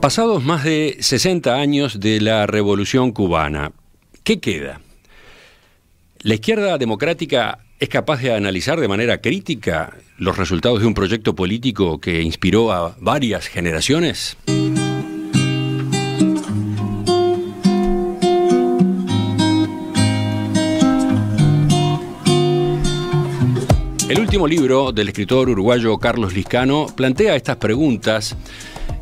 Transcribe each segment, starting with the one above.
Pasados más de 60 años de la Revolución cubana, ¿qué queda? ¿La izquierda democrática es capaz de analizar de manera crítica los resultados de un proyecto político que inspiró a varias generaciones? El último libro del escritor uruguayo Carlos Liscano plantea estas preguntas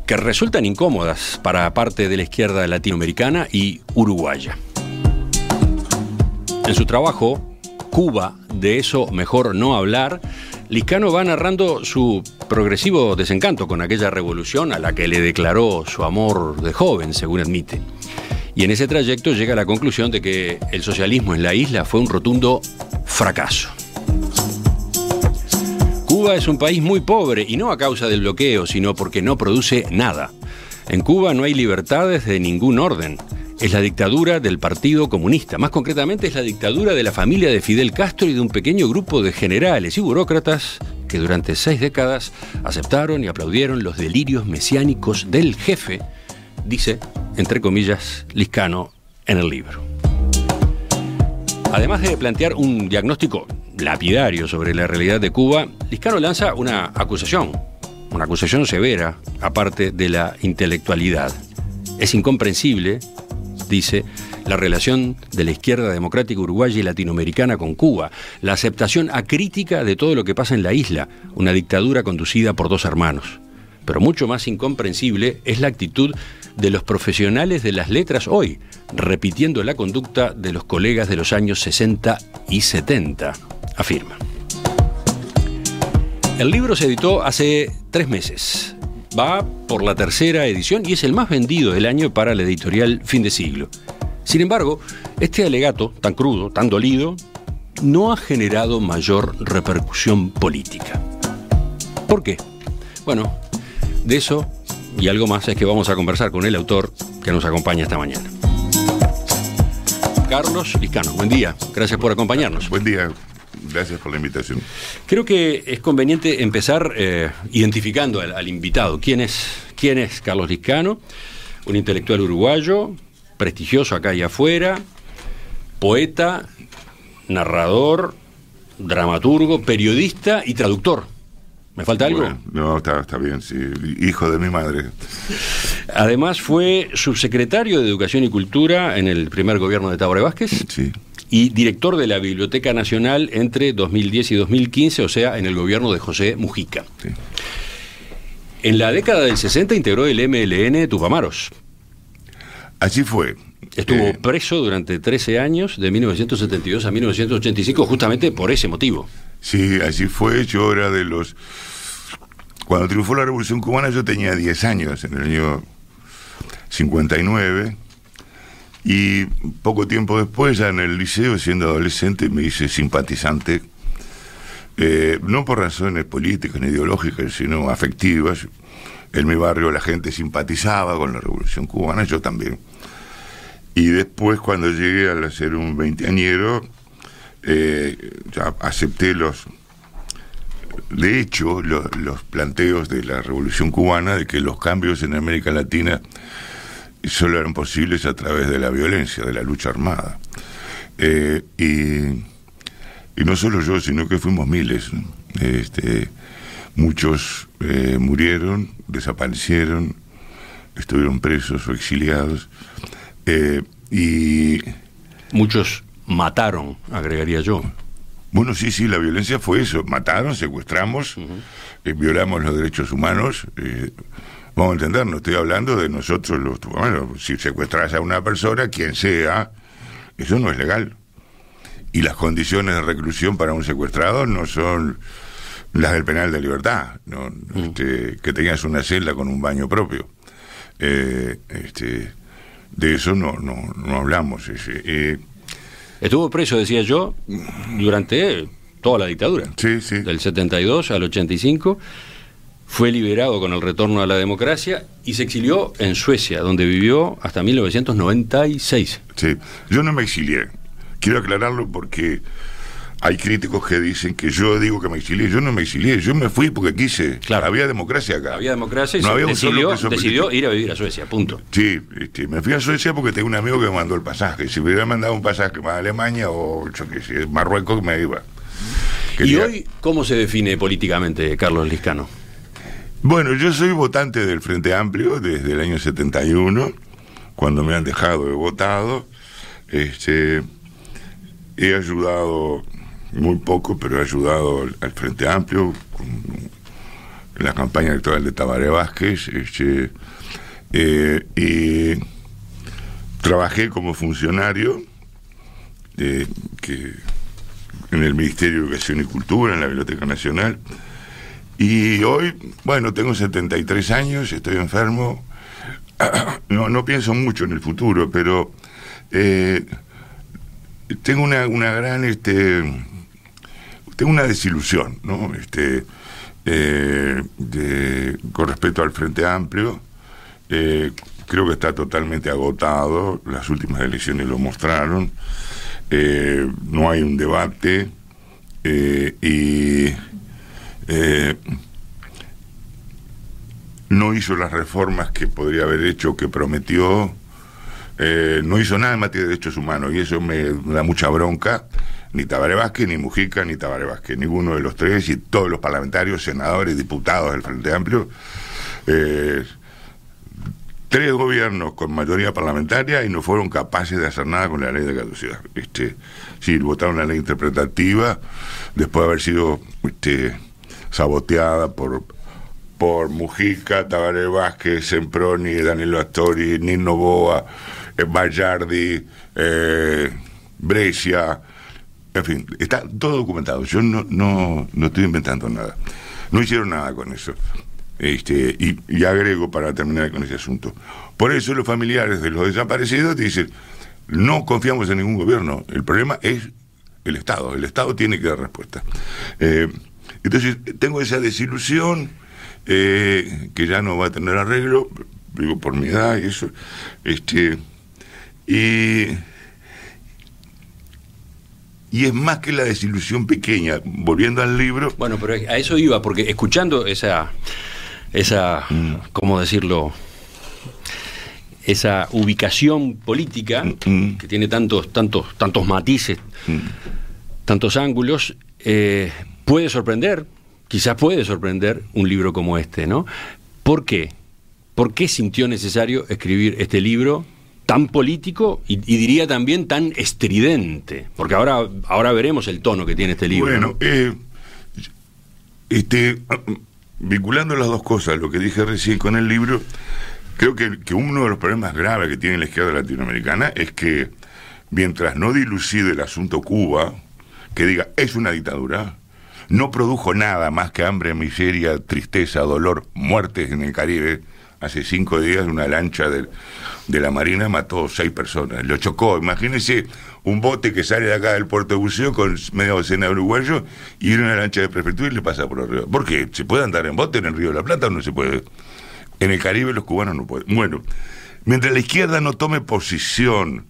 que resultan incómodas para parte de la izquierda latinoamericana y uruguaya. En su trabajo, Cuba, de eso mejor no hablar, Liscano va narrando su progresivo desencanto con aquella revolución a la que le declaró su amor de joven, según admite. Y en ese trayecto llega a la conclusión de que el socialismo en la isla fue un rotundo fracaso. Cuba es un país muy pobre y no a causa del bloqueo, sino porque no produce nada. En Cuba no hay libertades de ningún orden. Es la dictadura del Partido Comunista. Más concretamente es la dictadura de la familia de Fidel Castro y de un pequeño grupo de generales y burócratas que durante seis décadas aceptaron y aplaudieron los delirios mesiánicos del jefe, dice, entre comillas, Liscano en el libro. Además de plantear un diagnóstico lapidario sobre la realidad de Cuba, Liscano lanza una acusación, una acusación severa, aparte de la intelectualidad. Es incomprensible, dice, la relación de la izquierda democrática uruguaya y latinoamericana con Cuba, la aceptación acrítica de todo lo que pasa en la isla, una dictadura conducida por dos hermanos. Pero mucho más incomprensible es la actitud de los profesionales de las letras hoy, repitiendo la conducta de los colegas de los años 60 y 70 afirma. El libro se editó hace tres meses. Va por la tercera edición y es el más vendido del año para la editorial Fin de Siglo. Sin embargo, este alegato, tan crudo, tan dolido, no ha generado mayor repercusión política. ¿Por qué? Bueno, de eso y algo más es que vamos a conversar con el autor que nos acompaña esta mañana. Carlos Liscano, buen día. Gracias por acompañarnos. Buen día. Gracias por la invitación. Creo que es conveniente empezar eh, identificando al, invitado. ¿Quién es, ¿Quién es Carlos Liscano? Un intelectual uruguayo, prestigioso acá y afuera, poeta, narrador, dramaturgo, periodista y traductor. ¿Me falta algo? no, está, está, bien, sí. Hijo de mi madre. Además fue subsecretario de Educación y Cultura en el primer gobierno de Tabaré Vázquez. Sí y director de la Biblioteca Nacional entre 2010 y 2015, o sea, en el gobierno de José Mujica. En la década del 60 integró el MLN Tupamaros. Así fue. Estuvo eh, preso durante 13 años, de 1972 a 1985, justamente por ese motivo. Sí, así fue. Yo era de los... Cuando triunfó la Revolución Cubana yo tenía 10 años, en el año 59 y poco tiempo después, ya en el liceo, siendo adolescente, me hice simpatizante, eh, no por razones políticas ni ideológicas, sino afectivas. En mi barrio la gente simpatizaba con la revolución cubana, yo también. Y después, cuando llegué a ser un veinteañero, eh, acepté los, de hecho, los planteos de la revolución cubana de que los cambios en América Latina solo eran posibles a través de la violencia, de la lucha armada. Eh, y, no solo yo, sino que fuimos miles. Este, muchos eh, murieron, desaparecieron, estuvieron presos o exiliados. Eh, y. Muchos mataron, agregaría yo. Bueno, sí, sí, la violencia fue eso. Mataron, secuestramos, violamos los derechos humanos. Vamos a entender, no estoy hablando de nosotros los bueno, si secuestras a una persona, quien sea, eso no es legal. Y las condiciones de reclusión para un secuestrado no son las del penal de libertad, ¿no? Mm. Este, que tengas una celda con un baño propio. Eh, este, de eso no, no, no hablamos. Eh, Estuvo preso, decía yo, durante toda la dictadura. Sí, sí. Del 72 al 85 fue liberado con el retorno a la democracia y se exilió en Suecia, donde vivió hasta 1996. Sí, yo no me exilié. Quiero aclararlo porque hay críticos que dicen que yo digo que me exilié. Yo no me exilié, yo me fui porque quise. Claro. Había democracia acá. Había democracia y No se había decidió, decidió ir a vivir a Suecia, punto. Sí, este, me fui a Suecia porque tengo un amigo que me mandó el pasaje. Si me hubiera mandado un pasaje para Alemania o yo qué sé, Marruecos, me iba. ¿Y hoy cómo se define políticamente Carlos Liscano? Bueno, yo soy votante del Frente Amplio desde el año 71, cuando me han dejado de votado. Este, he ayudado muy poco, pero he ayudado al, Frente Amplio con en la campaña electoral de Tabaré Vázquez. Este, eh, y trabajé como funcionario eh, en el Ministerio de Educación y Cultura, en la Biblioteca Nacional. Y hoy, bueno, tengo 73 años, estoy enfermo. No, no pienso mucho en el futuro, pero eh, tengo una, una gran, este, tengo una desilusión, ¿no? Este, eh, con respecto al Frente Amplio. Eh, creo que está totalmente agotado, las últimas elecciones lo mostraron. No hay un debate y eh, no hizo las reformas que podría haber hecho, que prometió, eh, no hizo nada en materia de derechos humanos y eso me da mucha bronca. Ni Tabaré Vázquez, ni Mujica, ni Tabaré Vázquez, ninguno de los tres y todos los parlamentarios, senadores, diputados del Frente Amplio. eh, tres gobiernos con mayoría parlamentaria y no fueron capaces de hacer nada con la ley de caducidad. Este, sí, votaron la ley interpretativa después de haber sido este, saboteada por, por Mujica, Tabaré Vázquez, Semproni, Danilo Astori, Nino Boa, eh, Bayardi, eh, Brescia, en fin, está todo documentado. Yo no, no, no estoy inventando nada. No hicieron nada con eso. Este, y, agrego para terminar con ese asunto. Por eso los familiares de los desaparecidos dicen, no confiamos en ningún gobierno, el problema es el Estado, el Estado tiene que dar respuesta. Eh, entonces, tengo esa desilusión eh, que ya no va a tener arreglo, digo por mi edad y eso, este, y, y es más que la desilusión pequeña, volviendo al libro, Bueno, pero a eso iba, porque escuchando esa, esa, ¿cómo decirlo? Esa ubicación política Mm. que tiene tantos, tantos, tantos matices, tantos ángulos, eh, puede sorprender, quizás puede sorprender un libro como este, ¿no? ¿Por qué? ¿Por qué sintió necesario escribir este libro tan político y, diría también tan estridente? Porque ahora, ahora veremos el tono que tiene este libro. Bueno, ¿no? eh, este, vinculando las dos cosas, lo que dije recién con el libro, creo que, que uno de los problemas graves que tiene la izquierda latinoamericana es que mientras no dilucide el asunto Cuba, que diga es una dictadura, no produjo nada más que hambre, miseria, tristeza, dolor, muertes en el Caribe. Hace cinco días una lancha de, la Marina mató seis personas, lo chocó. Imagínense un bote que sale de acá del puerto de buceo con media docena de uruguayos y viene una lancha de prefectura y le pasa por arriba. ¿Por qué? ¿Se puede andar en bote en el Río de la Plata o no se puede? En el Caribe los cubanos no pueden. Bueno, mientras la izquierda no tome posición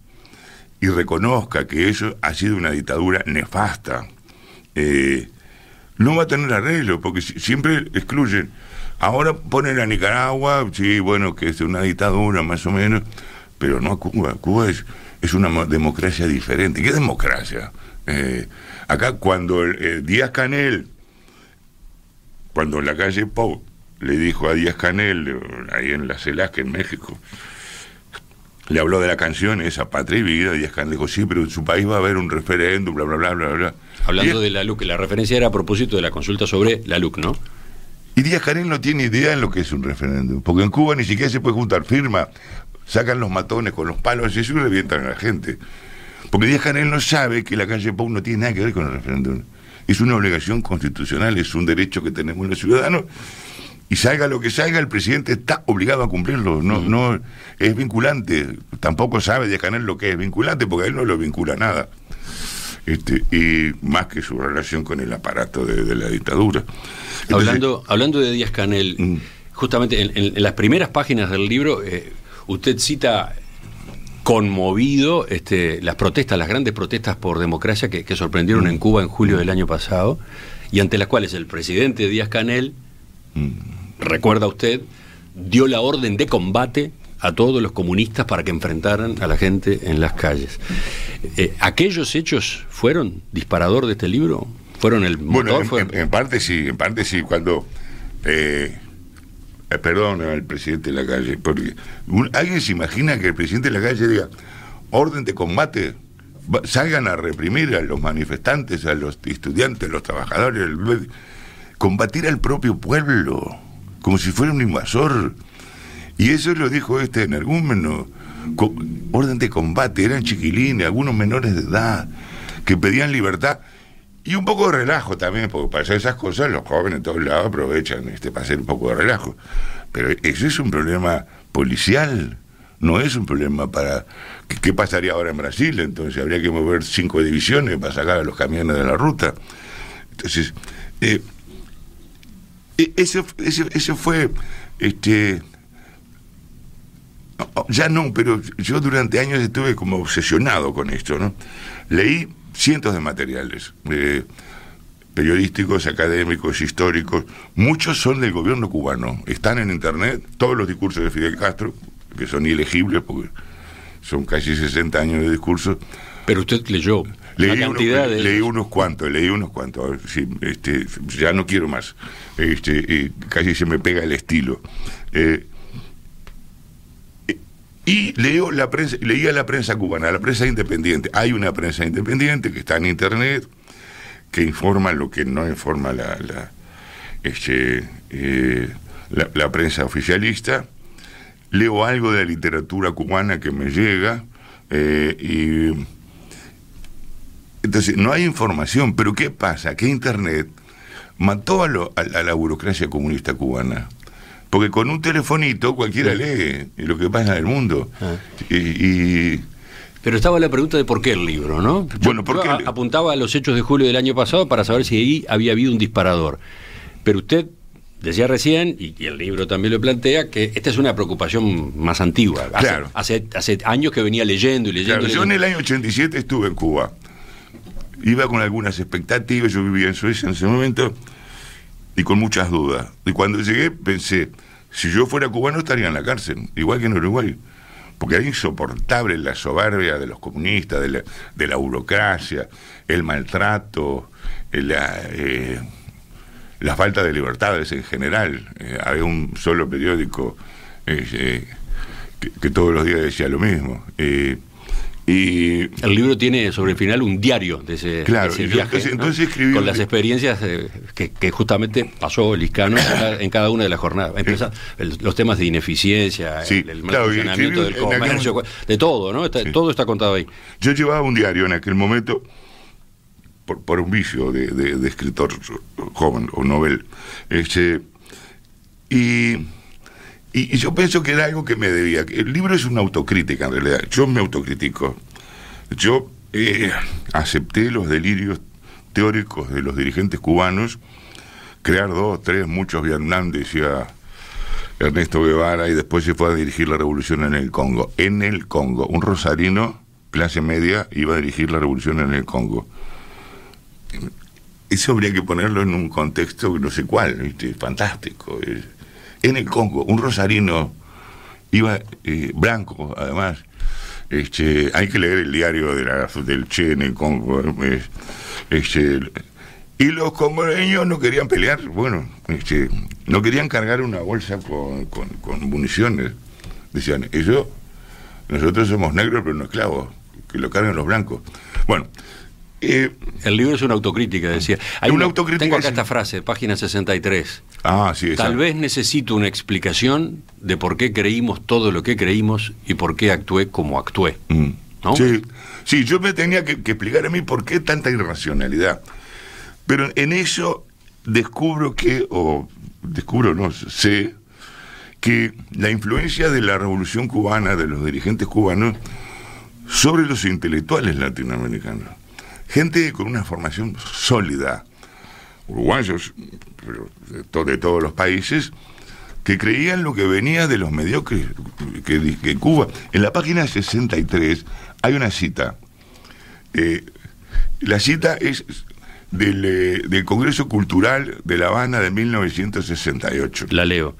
y reconozca que eso ha sido una dictadura nefasta, eh, no va a tener arreglo, porque si- siempre excluyen. Ahora ponen a Nicaragua, sí, bueno, que es una dictadura más o menos, pero no a Cuba. Cuba es, es una mo- democracia diferente. ¿Qué democracia? Eh, acá cuando eh, Díaz Canel, cuando la calle Pau le dijo a Díaz Canel, eh, ahí en la Celasque, en México, le habló de la canción esa, Patria y Vida, Díaz Canel dijo, sí, pero en su país va a haber un referéndum, bla, bla, bla, bla, bla. Hablando Y- de la LUC, la referencia era a propósito de la consulta sobre la LUC, ¿no? Y Díaz Canel no tiene idea en lo que es un referéndum, porque en Cuba ni siquiera se puede juntar firma, sacan los matones con los palos y eso y revientan a la gente. Porque Díaz Canel no sabe que la calle Pau no tiene nada que ver con el referéndum. Es una obligación constitucional, es un derecho que tenemos los ciudadanos. Y salga lo que salga, el presidente está obligado a cumplirlo. No, no es vinculante. Tampoco sabe Díaz Canel lo que es vinculante, porque a él no lo vincula nada. Este, y más que su relación con el aparato de, de la dictadura. Entonces, Hablando, hablando de Díaz Canel, Mm. justamente en, en- en las primeras páginas del libro, eh, usted cita conmovido este, las protestas, las grandes protestas por democracia que, sorprendieron en Cuba en julio del año pasado y ante las cuales el presidente Díaz Canel, recuerda usted, dio la orden de combate a todos los comunistas para que enfrentaran a la gente en las calles. Eh, ¿Aquellos hechos fueron disparador de este libro? ¿Fueron el motor? Bueno, en, parte sí, en parte sí, cuando... Eh, eh, perdón al presidente de la calle, porque alguien se imagina que el presidente de la calle diga, orden de combate, salgan a reprimir a los manifestantes, a los estudiantes, a los trabajadores, combatir al propio pueblo, como si fuera un invasor. Y eso lo dijo este energúmeno, orden de combate, eran chiquilines, algunos menores de edad, que pedían libertad. Y un poco de relajo también, porque para hacer esas cosas los jóvenes de todos lados aprovechan este, para hacer un poco de relajo. Pero eso es un problema policial, no es un problema para... ¿Qué, pasaría ahora en Brasil? Entonces habría que mover cinco divisiones para sacar a los camiones de la ruta. Entonces, eh, e, eso, eso, fue... Este, ya no, pero yo durante años estuve como obsesionado con esto, ¿no? Leí cientos de materiales eh, periodísticos, académicos, históricos. Muchos son del gobierno cubano. Están en internet todos los discursos de Fidel Castro, que son ilegibles porque son casi 60 años de discursos. Pero usted leyó. Leí, unos cuantos, leí unos cuantos. este, ya no quiero más. Este, casi se me pega el estilo. Eh, y leo la prensa, leía la prensa cubana, la prensa independiente. Hay una prensa independiente que está en internet, que informa lo que no informa la, la, este, eh, la, prensa oficialista. Leo algo de la literatura cubana que me llega. Eh, y entonces no hay información, pero ¿qué pasa? Que Internet mató a, a la burocracia comunista cubana. Porque con un telefonito cualquiera lee lo que pasa en el mundo. Ah. Y, Pero estaba la pregunta de por qué el libro, ¿no? bueno, porque apuntaba a los hechos de julio del año pasado para saber si ahí había habido un disparador. Pero usted decía recién, y, el libro también lo plantea, que esta es una preocupación más antigua. Hace, claro. hace, hace años que venía leyendo y leyendo. Claro, yo en el año 87 estuve en Cuba. Iba con algunas expectativas, yo vivía en Suecia en ese momento y con muchas dudas. Y cuando llegué pensé, si yo fuera cubano estaría en la cárcel, igual que en Uruguay. Porque era insoportable la soberbia de los comunistas, de la, burocracia, el maltrato, la, eh, la, falta de libertades en general. Eh, había un solo periódico eh, que, todos los días decía lo mismo. Y el libro tiene sobre el final un diario de ese, viaje, entonces, con las experiencias eh, que, justamente pasó Liscano en cada una de las jornadas. los temas de ineficiencia, el, mal funcionamiento del comercio, de todo, ¿no? Todo está contado ahí. Yo llevaba un diario en aquel momento por, un vicio de, escritor joven o novel. Este, y y, yo pienso que era algo que me debía. El libro es una autocrítica, en realidad. Yo me autocritico. Yo eh, acepté los delirios teóricos de los dirigentes cubanos, crear dos, tres, muchos Vietnam, decía Ernesto Guevara, y después se fue a dirigir la revolución en el Congo. En el Congo, un rosarino, clase media, iba a dirigir la revolución en el Congo. Eso habría que ponerlo en un contexto no sé cuál, fantástico en el Congo, un rosarino iba eh, blanco, además. Este, hay que leer el diario de la, del Che en el Congo. Este, y los congoleños no querían pelear, bueno, este, no querían cargar una bolsa con, con, municiones. Decían, eso, nosotros somos negros pero no esclavos, que lo carguen los blancos. Bueno, eh, el libro es una autocrítica, decía. Hay una, autocrítica. Tengo acá esta frase, página 63. Ah, sí. Tal vez necesito una explicación de por qué creímos todo lo que creímos y por qué actué como actué. Mm. Sí, sí, yo me tenía que, explicar a mí por qué tanta irracionalidad. Pero en eso descubro que, o descubro, no sé, que la influencia de la revolución cubana, de los dirigentes cubanos, sobre los intelectuales latinoamericanos gente con una formación sólida, uruguayos, de, todos los países, que creían lo que venía de los mediocres que, Cuba. En la página 63 hay una cita. Eh, la cita es del, eh, del Congreso Cultural de La Habana de 1968. La leo.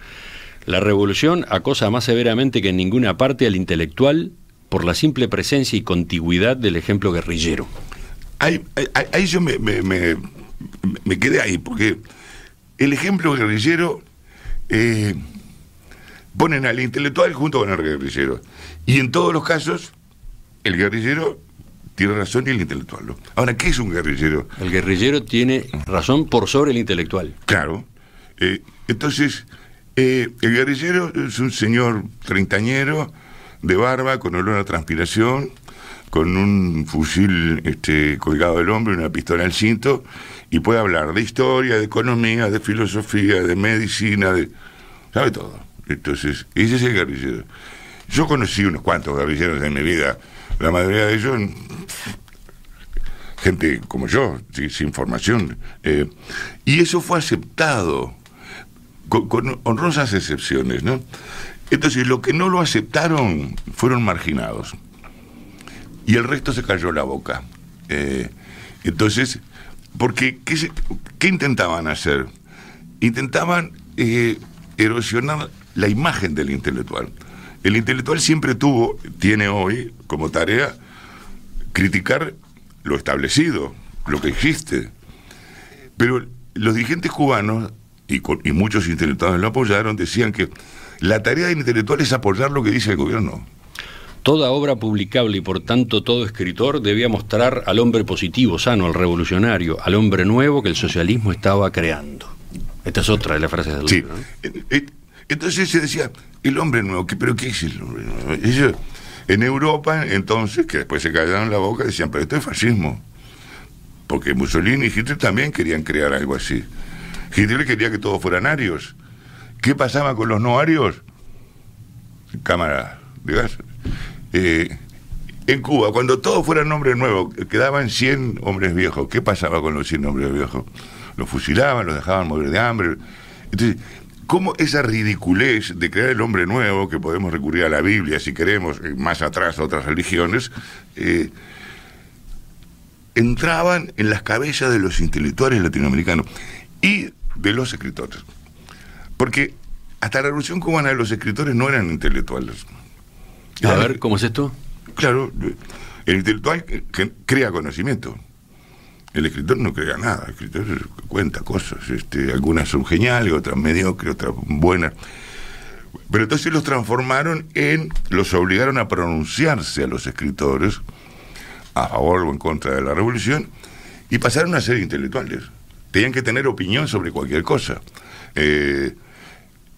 La revolución acosa más severamente que en ninguna parte al intelectual por la simple presencia y contigüidad del ejemplo guerrillero. Ahí, ahí- ahí yo me, me- me- me quedé ahí, porque el ejemplo guerrillero eh, ponen al intelectual junto con el guerrillero. Y en todos los casos, el guerrillero tiene razón y el intelectual no. Ahora, ¿qué es un guerrillero? El guerrillero tiene razón por sobre el intelectual. Claro. Eh, entonces, eh, el guerrillero es un señor treintañero, de barba, con olor a transpiración, con un fusil este, colgado del hombro y una pistola al cinto, y puede hablar de historia, de economía, de filosofía, de medicina, de... sabe todo. Entonces, ese es el guerrillero. Yo conocí unos cuantos guerrilleros en mi vida, la mayoría de ellos gente como yo, sin formación. eh, y eso fue aceptado, con, con honrosas excepciones, ¿no? Entonces, los que no lo aceptaron fueron marginados. Y el resto se cayó la boca. Eh, entonces, porque, ¿qué, se- qué intentaban hacer? Intentaban eh, erosionar la imagen del intelectual. El intelectual siempre tuvo, tiene hoy como tarea, criticar lo establecido, lo que existe. Pero los dirigentes cubanos, y, con- y muchos intelectuales lo apoyaron, decían que la tarea del intelectual es apoyar lo que dice el gobierno. Toda obra publicable y por tanto todo escritor debía mostrar al hombre positivo, sano, al revolucionario, al hombre nuevo que el socialismo estaba creando. Esta es otra de las frases del Sí. libro. ¿no? Eh, eh, Entonces se decía, el hombre nuevo, ¿qué- ¿pero qué es el hombre nuevo? Ellos, en Europa, entonces, que después se callaron la boca, decían, pero esto es fascismo. Porque Mussolini y Hitler también querían crear algo así. Hitler quería que todos fueran arios. ¿Qué pasaba con los no arios? Cámara de gas. Eh, en Cuba, cuando todos fueran hombres nuevos, quedaban 100 hombres viejos. ¿Qué pasaba con los 100 hombres viejos? Los fusilaban, los dejaban morir de hambre. Entonces, ¿cómo esa ridiculez de crear el hombre nuevo, que podemos recurrir a la Biblia si queremos, eh, más atrás a otras religiones, eh, entraban en las cabezas de los intelectuales latinoamericanos y de los escritores? Porque hasta la Revolución Cubana los escritores no eran intelectuales. A ver, ¿cómo es esto? Claro, el intelectual crea conocimiento. El escritor no crea nada, el escritor cuenta cosas, este, algunas son geniales, otras mediocres, otras buenas. Pero entonces los transformaron en, los obligaron a pronunciarse a los escritores a favor o en contra de la revolución y pasaron a ser intelectuales. Tenían que tener opinión sobre cualquier cosa. Eh,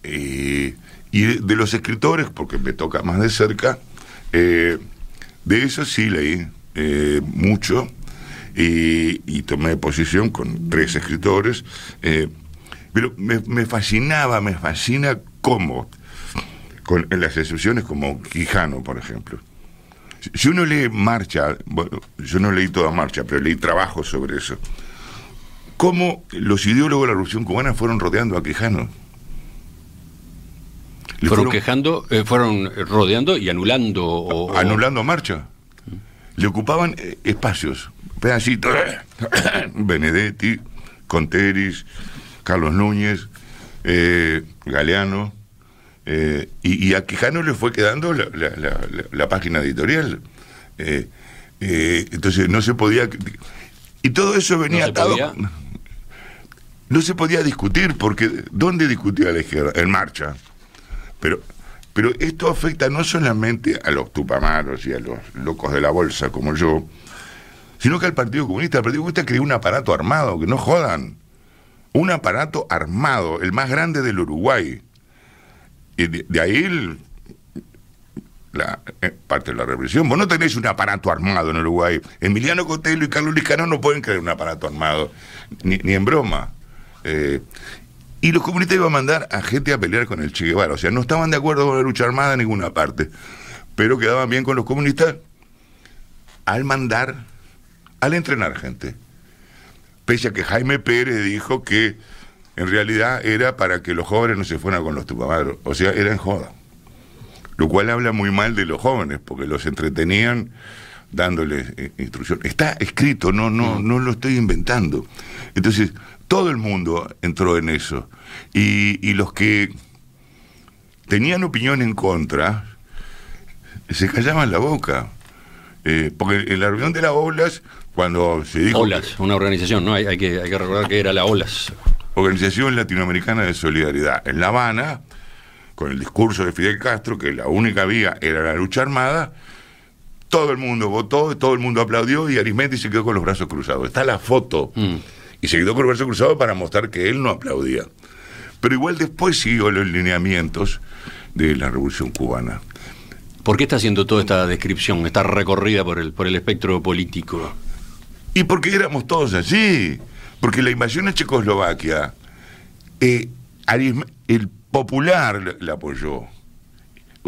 eh, y de, los escritores, porque me toca más de cerca, eh, de eso sí leí eh, mucho y, tomé posición con tres escritores, eh, pero me, fascinaba, me fascina cómo, con, en las excepciones como Quijano, por ejemplo. Si- Si uno lee Marcha, bueno, yo no leí toda Marcha, pero leí trabajo sobre eso, cómo los ideólogos de la Revolución Cubana fueron rodeando a Quijano. Le Fueron fueron- quejando, eh, fueron rodeando y anulando. o- anulando marcha. Le ocupaban eh, espacios, pedacitos. Benedetti, Conteris, Carlos Núñez, eh, Galeano. y, y a Quijano le fue quedando la, la- la- la- la página editorial. Entonces no se podía. Y todo eso venía ¿No atado. podía? No se podía discutir, porque ¿dónde discutía la izquierda? En marcha. Pero, pero esto afecta no solamente a los tupamaros y a los locos de la bolsa como yo, sino que al Partido Comunista. El Partido Comunista creó un aparato armado, que no jodan. Un aparato armado, el más grande del Uruguay. Y de, ahí la eh, parte de la represión. Vos no tenés un aparato armado en Uruguay. Emiliano Cotelo y Carlos Liscano no pueden crear un aparato armado, ni, ni en broma. Eh, y los comunistas iban a mandar a gente a pelear con el Che Guevara. O sea, no estaban de acuerdo con la lucha armada en ninguna parte. Pero quedaban bien con los comunistas al mandar, al entrenar gente. Pese a que Jaime Pérez dijo que en realidad era para que los jóvenes no se fueran con los tupamaros, o sea, era en joda. Lo cual habla muy mal de los jóvenes, porque los entretenían dándoles eh, instrucción. Está escrito, no, no, mm. no lo estoy inventando. Entonces, todo el mundo entró en eso. Y, y los que tenían opinión en contra, se callaban la boca. Eh, porque en la reunión de las olas, cuando se dijo... Olas, una organización, ¿no? Hay, que, hay que recordar que era la Olas. Organización Latinoamericana de Solidaridad. En La Habana, con el discurso de Fidel Castro, que la única vía era la lucha armada, todo el mundo votó, todo el mundo aplaudió y Arismendi se quedó con los brazos cruzados. Está la foto. Mm. Y se quedó con los brazos cruzados para mostrar que él no aplaudía. Pero igual después siguió los lineamientos de la Revolución Cubana. ¿Por qué está haciendo toda esta descripción, esta recorrida por el, por el espectro político? Y porque éramos todos así. Porque la invasión a Checoslovaquia, eh, el popular la apoyó.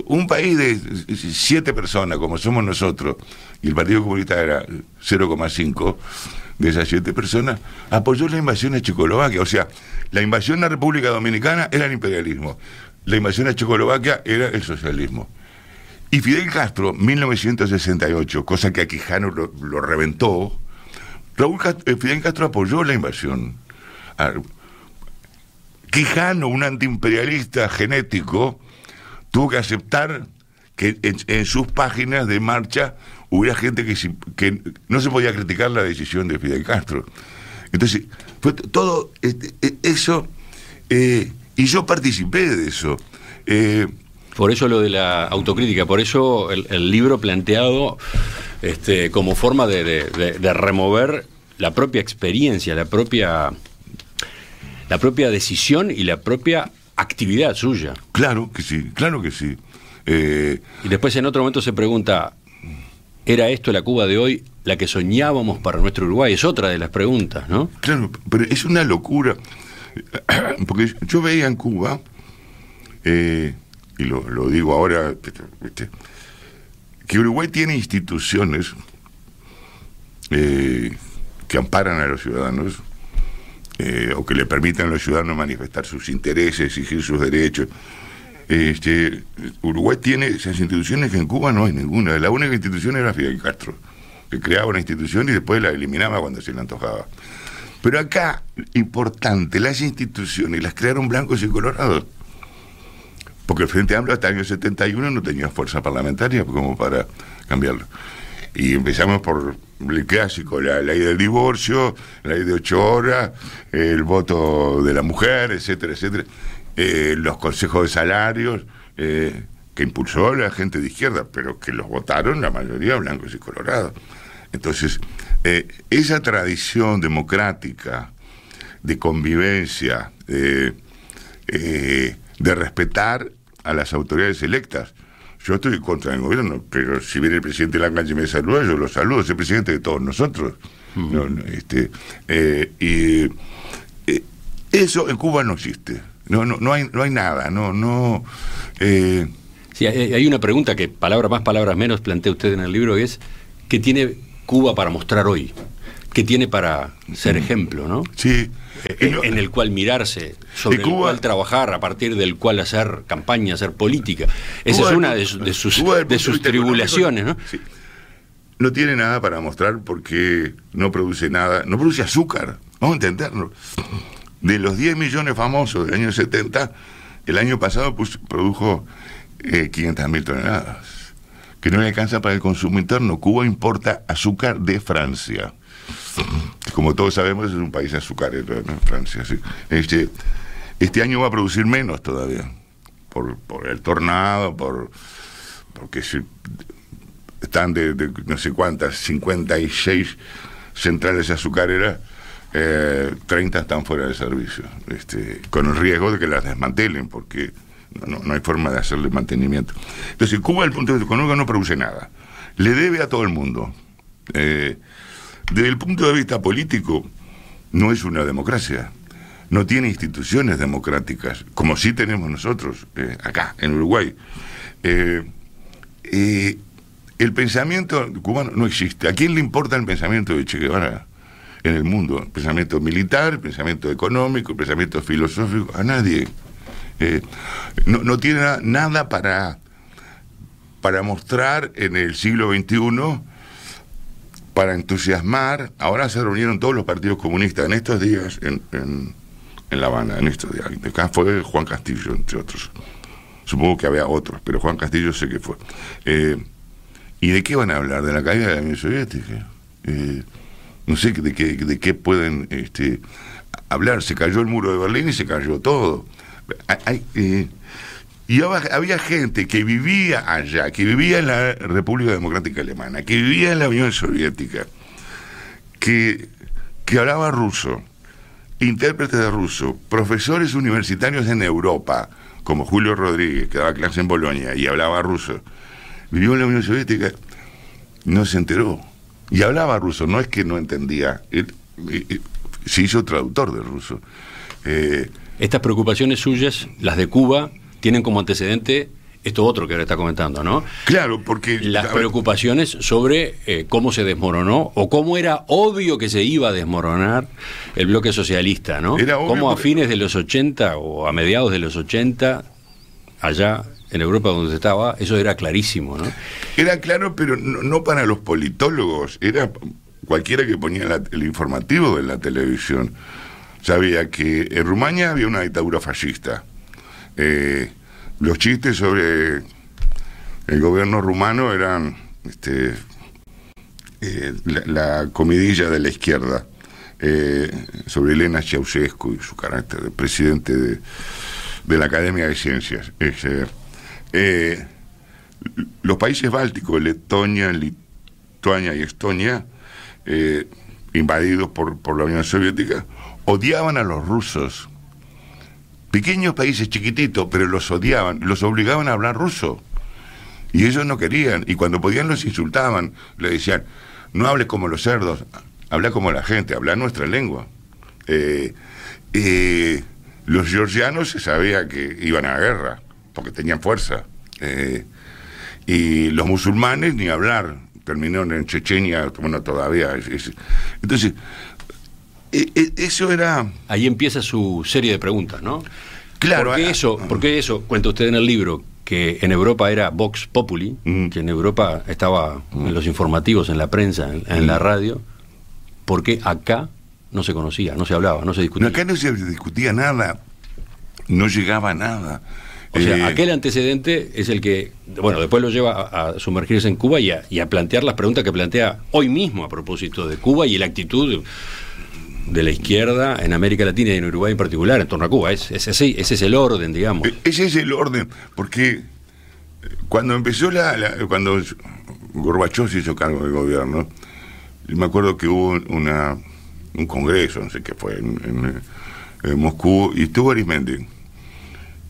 Un país de siete personas, como somos nosotros, y el Partido Comunista era 0,5 de esas siete personas, apoyó la invasión a Checoslovaquia. O sea, la invasión a República Dominicana era el imperialismo. La invasión a Checoslovaquia era el socialismo. Y Fidel Castro, 1968, cosa que a Quijano lo, reventó, Raúl eh, Fidel Castro apoyó la invasión. Quijano, un antiimperialista genético, tuvo que aceptar que en, sus páginas de marcha hubiera gente que, que, no se podía criticar la decisión de Fidel Castro. Entonces, fue todo este, e, eso, eh, y yo participé de eso. Eh, por eso lo de la autocrítica, por eso el, libro planteado este, como forma de, remover la propia experiencia, la propia, la propia decisión y la propia actividad suya. Claro que sí, claro que sí. Eh, y después en otro momento se pregunta, ¿era esto la Cuba de hoy la que soñábamos para nuestro Uruguay? Es otra de las preguntas, ¿no? Claro, pero es una locura. Porque yo veía en Cuba eh, y lo, digo ahora, que Uruguay tiene instituciones eh, que amparan a los ciudadanos eh, o que le permitan a los ciudadanos manifestar sus intereses, exigir sus derechos. Este, Uruguay tiene esas instituciones que en Cuba no hay ninguna. La única institución era Fidel Castro, que creaba una institución y después la eliminaba cuando se le antojaba. Pero acá, importante, las instituciones las crearon blancos y colorados. Porque el Frente Amplio hasta el año 71 no tenía fuerza parlamentaria como para cambiarlo. Y empezamos por el clásico, la ley del divorcio, la ley de ocho horas, el voto de la mujer, etcétera, etcétera. Eh, los consejos de salarios, eh, que impulsó la gente de izquierda, pero que los votaron la mayoría blancos y colorados. Entonces, eh, esa tradición democrática de convivencia, de respetar a las autoridades electas. Yo estoy contra el gobierno, pero si viene el presidente de la calle y me saluda, yo lo saludo, es el presidente de todos nosotros. este, eh, y eh, eso en Cuba no existe. No, no, no hay, no hay nada, no, no. Eh, sí, hay una pregunta que palabras más, palabras menos plantea usted en el libro, que es ¿qué tiene Cuba para mostrar hoy? ¿Qué tiene para ser ejemplo, no? Sí. En, el cual mirarse, sobre el cual trabajar, a partir del cual hacer campaña, hacer política. Esa es una de, sus, de sus tribulaciones, ¿no? No tiene nada para mostrar porque no produce nada, no produce azúcar, vamos a entenderlo. De los 10 millones famosos del año 70, el año pasado produjo eh, 500 mil toneladas, que no le alcanza para el consumo interno. Cuba importa azúcar de Francia como todos sabemos, es un país azucarero, Francia. Este, este año va a producir menos todavía, por, el tornado, por porque están de, no sé cuántas, 56 centrales azucareras, eh, 30 están fuera de servicio, este, con el riesgo de que las desmantelen, porque no, no hay forma de hacerle mantenimiento. Entonces, Cuba, desde el punto de vista económico, no produce nada. Le debe a todo el mundo. Eh, desde el punto de vista político, no es una democracia. No tiene instituciones democráticas, como sí tenemos nosotros eh, acá, en Uruguay. Eh, el pensamiento cubano no existe. ¿A quién le importa el pensamiento de Che Guevara? En el mundo. Pensamiento militar, pensamiento económico, pensamiento filosófico, a nadie. Eh, no, no, tiene nada para, para mostrar en el siglo XXI, para entusiasmar. Ahora se reunieron todos los partidos comunistas en estos días en, en, La Habana, en estos días. Acá fue Juan Castillo, entre otros. Supongo que había otros, pero Juan Castillo sé que fue. Eh, ¿Y de qué van a hablar? ¿De la caída de la Unión Soviética? Eh, no sé de qué, de qué pueden este, hablar. Se cayó el muro de Berlín y se cayó todo. Eh, y había gente que vivía allá, que vivía en la República Democrática Alemana, que vivía en la Unión Soviética, que, que hablaba ruso, intérpretes de ruso, profesores universitarios en Europa, como Julio Rodríguez, que daba clase en Bolonia y hablaba ruso, vivió en la Unión Soviética, no se enteró. Y hablaba ruso, no es que no entendía, él, se hizo traductor de ruso. Eh, Estas preocupaciones suyas, las de Cuba, tienen como antecedente esto otro que ahora está comentando, ¿no? Claro, porque... Las preocupaciones sobre eh, cómo se desmoronó o cómo era obvio que se iba a desmoronar el bloque socialista, ¿no? Era cómo a fines de los 80 o a mediados de los 80, allá en Europa donde estaba, eso era clarísimo, ¿no? Era claro, pero no, para los politólogos, era cualquiera que ponía el informativo de la televisión. Sabía que en Rumania había una dictadura fascista. Eh, los chistes sobre el gobierno rumano eran este, eh, la, comidilla de la izquierda eh, sobre Elena Ceausescu y su carácter de presidente de, la Academia de Ciencias. Los países bálticos, Letonia, Lituania y Estonia, invadidos por, por la Unión Soviética, odiaban a los rusos Pequeños países chiquititos, pero los odiaban, los obligaban a hablar ruso. Y ellos no querían. Y cuando podían los insultaban. Le decían, no hables como los cerdos, habla como la gente, habla nuestra lengua. Eh, eh, los georgianos se sabía que iban a la guerra, porque tenían fuerza. Eh, y los musulmanes ni hablar. Terminaron en Chechenia, bueno, todavía. entonces, e, e, eso era... Ahí empieza su serie de preguntas, ¿no? Claro. ¿Por qué, eso, porque eso, cuenta usted en el libro, que en Europa era Vox Populi, mm. que en Europa estaba en los informativos, en la prensa, en, la mm. radio, porque acá no se conocía, no se hablaba, no se discutía. acá no se discutía nada, no llegaba nada. O sea, eh, aquel antecedente es el que, bueno, después lo lleva a, sumergirse en Cuba y a, y a, plantear las preguntas que plantea hoy mismo a propósito de Cuba y la actitud de la izquierda en América Latina y en Uruguay en particular, en torno a Cuba. Es, ese, ese es el orden, digamos. E, ese es el orden, porque eh, cuando empezó la, cuando Gorbachev se hizo cargo del gobierno, me acuerdo que hubo una, un congreso, no sé qué fue, en, Moscú, y estuvo Arismendi.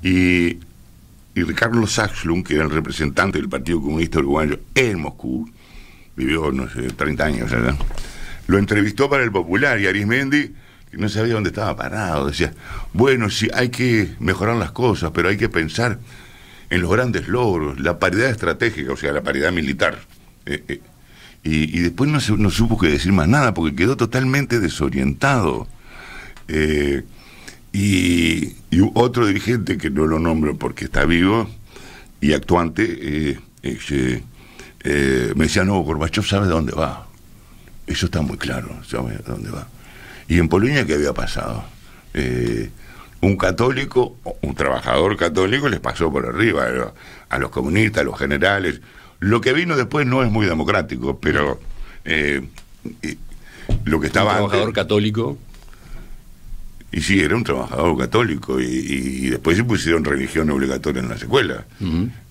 Y, y Ricardo Saxlund, que era el representante del Partido Comunista Uruguayo en Moscú, vivió, no sé, 30 años, ¿verdad? lo entrevistó para el Popular y Arismendi no sabía dónde estaba parado. Decía, bueno, sí, hay que mejorar las cosas, pero hay que pensar en los grandes logros, la paridad estratégica, o sea, la paridad militar. Eh, eh, y, después no, supo que decir más nada porque quedó totalmente desorientado. Eh, y, y, otro dirigente, que no lo nombro porque está vivo y actuante, me decía, no, Gorbachev sabe dónde va. Eso está muy claro, ¿sabe dónde va? Y en Polonia, ¿qué había pasado? Eh, un católico, un trabajador católico les pasó por arriba a los, comunistas, a los generales. Lo que vino después no es muy democrático, pero eh, lo que estaba... Un trabajador católico y sí, era un trabajador católico y, después se pusieron religión obligatoria en las escuelas.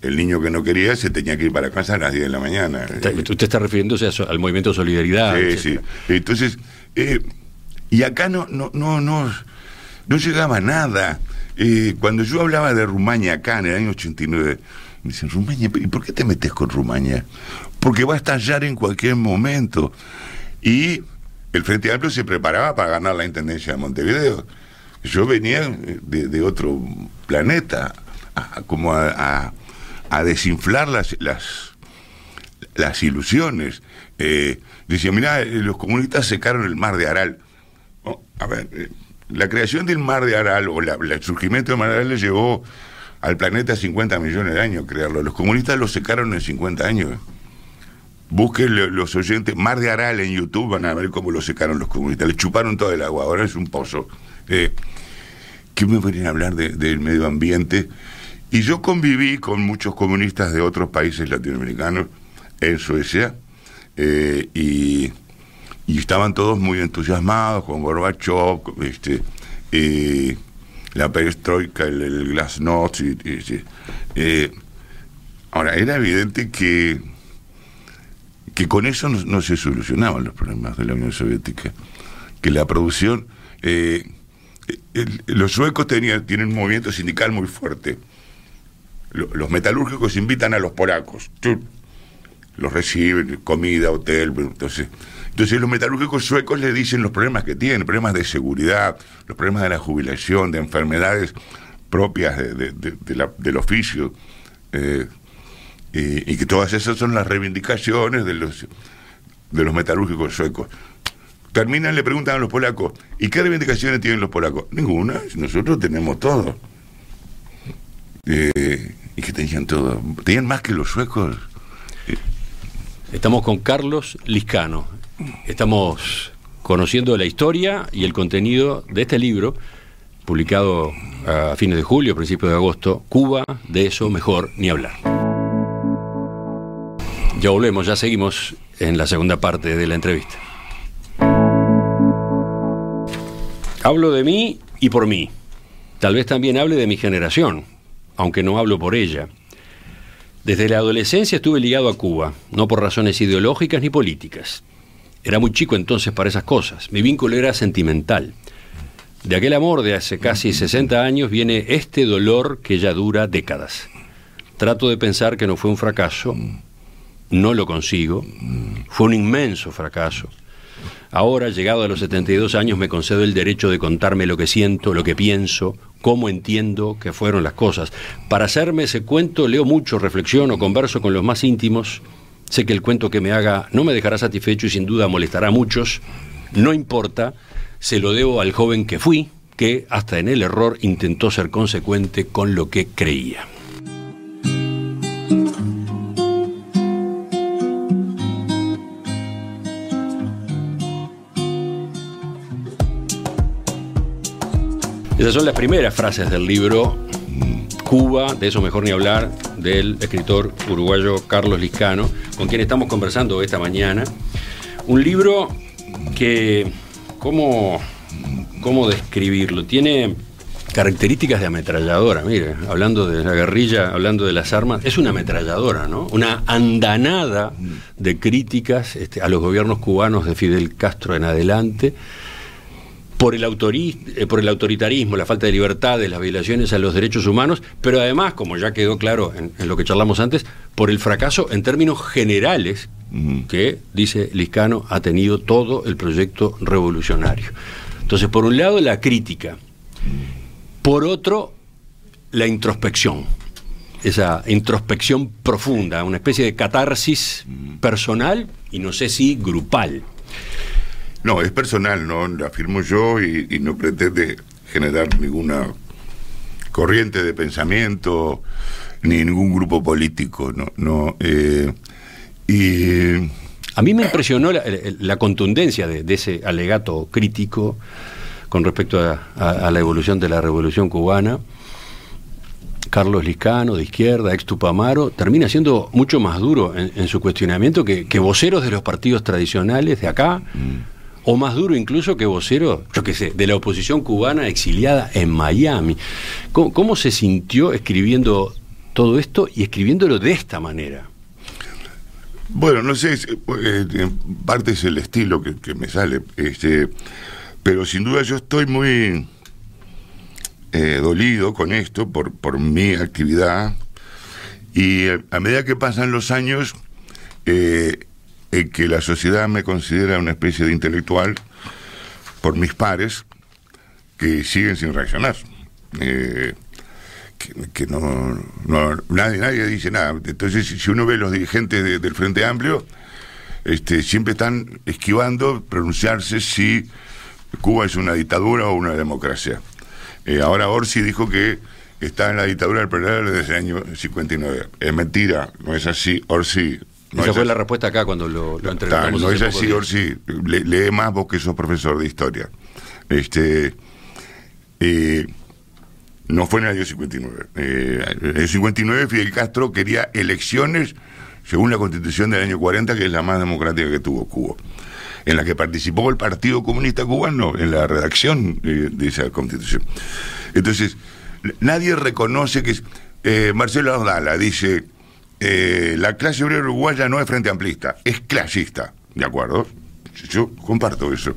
El niño que no quería se tenía que ir para casa a las 10 de la mañana. Usted está refiriéndose al movimiento de solidaridad. Sí, sí. Entonces, eh, y acá no, no, no, no, no llegaba nada. Eh, cuando yo hablaba de Rumania acá en el año 89, me dicen, Rumania, ¿y por qué te metes con Rumania? Porque va a estallar en cualquier momento. Y el Frente Amplio se preparaba para ganar la Intendencia de Montevideo. Yo venía de, otro planeta, como a, desinflar las, las, ilusiones. Eh, decía, mirá, eh, los comunistas secaron el mar de Aral. Oh, a ver, eh, la creación del mar de Aral o el surgimiento del mar de Aral le llevó al planeta 50 millones de años crearlo. Los comunistas lo secaron en 50 años. Busquen los oyentes, Mar de Aral en YouTube, van a ver cómo lo secaron los comunistas. Le chuparon todo el agua, ahora es un pozo. Eh, ¿Qué me pueden hablar del medio ambiente? Y yo conviví con muchos comunistas de otros países latinoamericanos en Suecia eh, y, estaban todos muy entusiasmados con Gorbachev, este, la perestroika, el, el glasnost. Y, eh, ahora, era evidente que, que con eso no, se solucionaban los problemas de la Unión Soviética, que la producción... Eh, los suecos tienen un movimiento sindical muy fuerte. Los metalúrgicos invitan a los polacos los reciben, comida, hotel, entonces, entonces los metalúrgicos suecos le dicen los problemas que tienen, problemas de seguridad, los problemas de la jubilación, de enfermedades propias del oficio, eh, y, que todas esas son las reivindicaciones de los, de los metalúrgicos suecos. Terminan, le preguntan a los polacos, ¿y qué reivindicaciones tienen los polacos? Ninguna, nosotros tenemos todo. Eh, y que tenían todo. Tenían más que los suecos. Estamos con Carlos Liscano. Estamos conociendo la historia y el contenido de este libro, publicado a fines de julio, principios de agosto, Cuba, de eso mejor ni hablar. Ya volvemos, ya seguimos en la segunda parte de la entrevista. Hablo de mí y por mí. Tal vez también hable de mi generación, aunque no hablo por ella. Desde la adolescencia estuve ligado a Cuba, no por razones ideológicas ni políticas. Era muy chico entonces para esas cosas. Mi vínculo era sentimental. De aquel amor de hace casi 60 años viene este dolor que ya dura décadas. Trato de pensar que no fue un fracaso, no lo consigo, fue un inmenso fracaso. Ahora, llegado a los 72 años, me concedo el derecho de contarme lo que siento, lo que pienso, cómo entiendo que fueron las cosas. Para hacerme ese cuento, leo mucho, reflexiono, converso con los más íntimos. Sé que el cuento que me haga no me dejará satisfecho y sin duda molestará a muchos. No importa, se lo debo al joven que fui, que hasta en el error intentó ser consecuente con lo que creía. Esas son las primeras frases del libro Cuba, de eso mejor ni hablar, del escritor uruguayo Carlos Liscano, con quien estamos conversando esta mañana. Un libro que, ¿cómo, cómo describirlo? Tiene características de ametralladora, mire, hablando de la guerrilla, hablando de las armas, es una ametralladora, ¿no? Una andanada de críticas este, a los gobiernos cubanos de Fidel Castro en adelante por el, eh, por el autoritarismo, la falta de libertades, las violaciones a los derechos humanos, pero además, como ya quedó claro en, lo que charlamos antes, por el fracaso en términos generales que, dice Liscano, ha tenido todo el proyecto revolucionario. Entonces, por un lado, la crítica, por otro, la introspección, esa introspección profunda, una especie de catarsis personal y no sé si grupal. No, es personal, no lo afirmo yo y, no pretende generar ninguna corriente de pensamiento ni ningún grupo político, no, no eh, y a mí me impresionó la, contundencia de, ese alegato crítico con respecto a, la evolución de la revolución cubana. Carlos Liscano, de izquierda, ex Tupamaro, termina siendo mucho más duro en, su cuestionamiento que, voceros de los partidos tradicionales de acá, mm o más duro incluso que vocero, yo qué sé, de la oposición cubana exiliada en Miami. ¿Cómo, se sintió escribiendo todo esto y escribiéndolo de esta manera? Bueno, no sé, eh, en parte es el estilo que, me sale, este, pero sin duda yo estoy muy eh, dolido con esto por, por mi actividad y eh, a medida que pasan los años, que la sociedad me considera una especie de intelectual por mis pares que siguen sin reaccionar. Eh, que, no, nadie, nadie dice nada. Entonces, si uno ve los dirigentes del Frente Amplio, este, siempre están esquivando pronunciarse si Cuba es una dictadura o una democracia. Eh, ahora Orsi dijo que está en la dictadura del petróleo desde el año 59. Es mentira, no es así. Orsi esa fue la respuesta acá cuando lo, lo entrevistamos. No es así, Orsi. lee más vos que sos profesor de historia. Este, eh, no fue en el año 59. Eh, en el 59 Fidel Castro quería elecciones según la constitución del año 40, que es la más democrática que tuvo Cuba, en la que participó el Partido Comunista Cubano en la redacción de, esa constitución. Entonces, nadie reconoce que... Eh, Marcelo Abdala dice, eh, la clase obrera uruguaya no es frente amplista, es clasista, ¿de acuerdo? Yo comparto eso.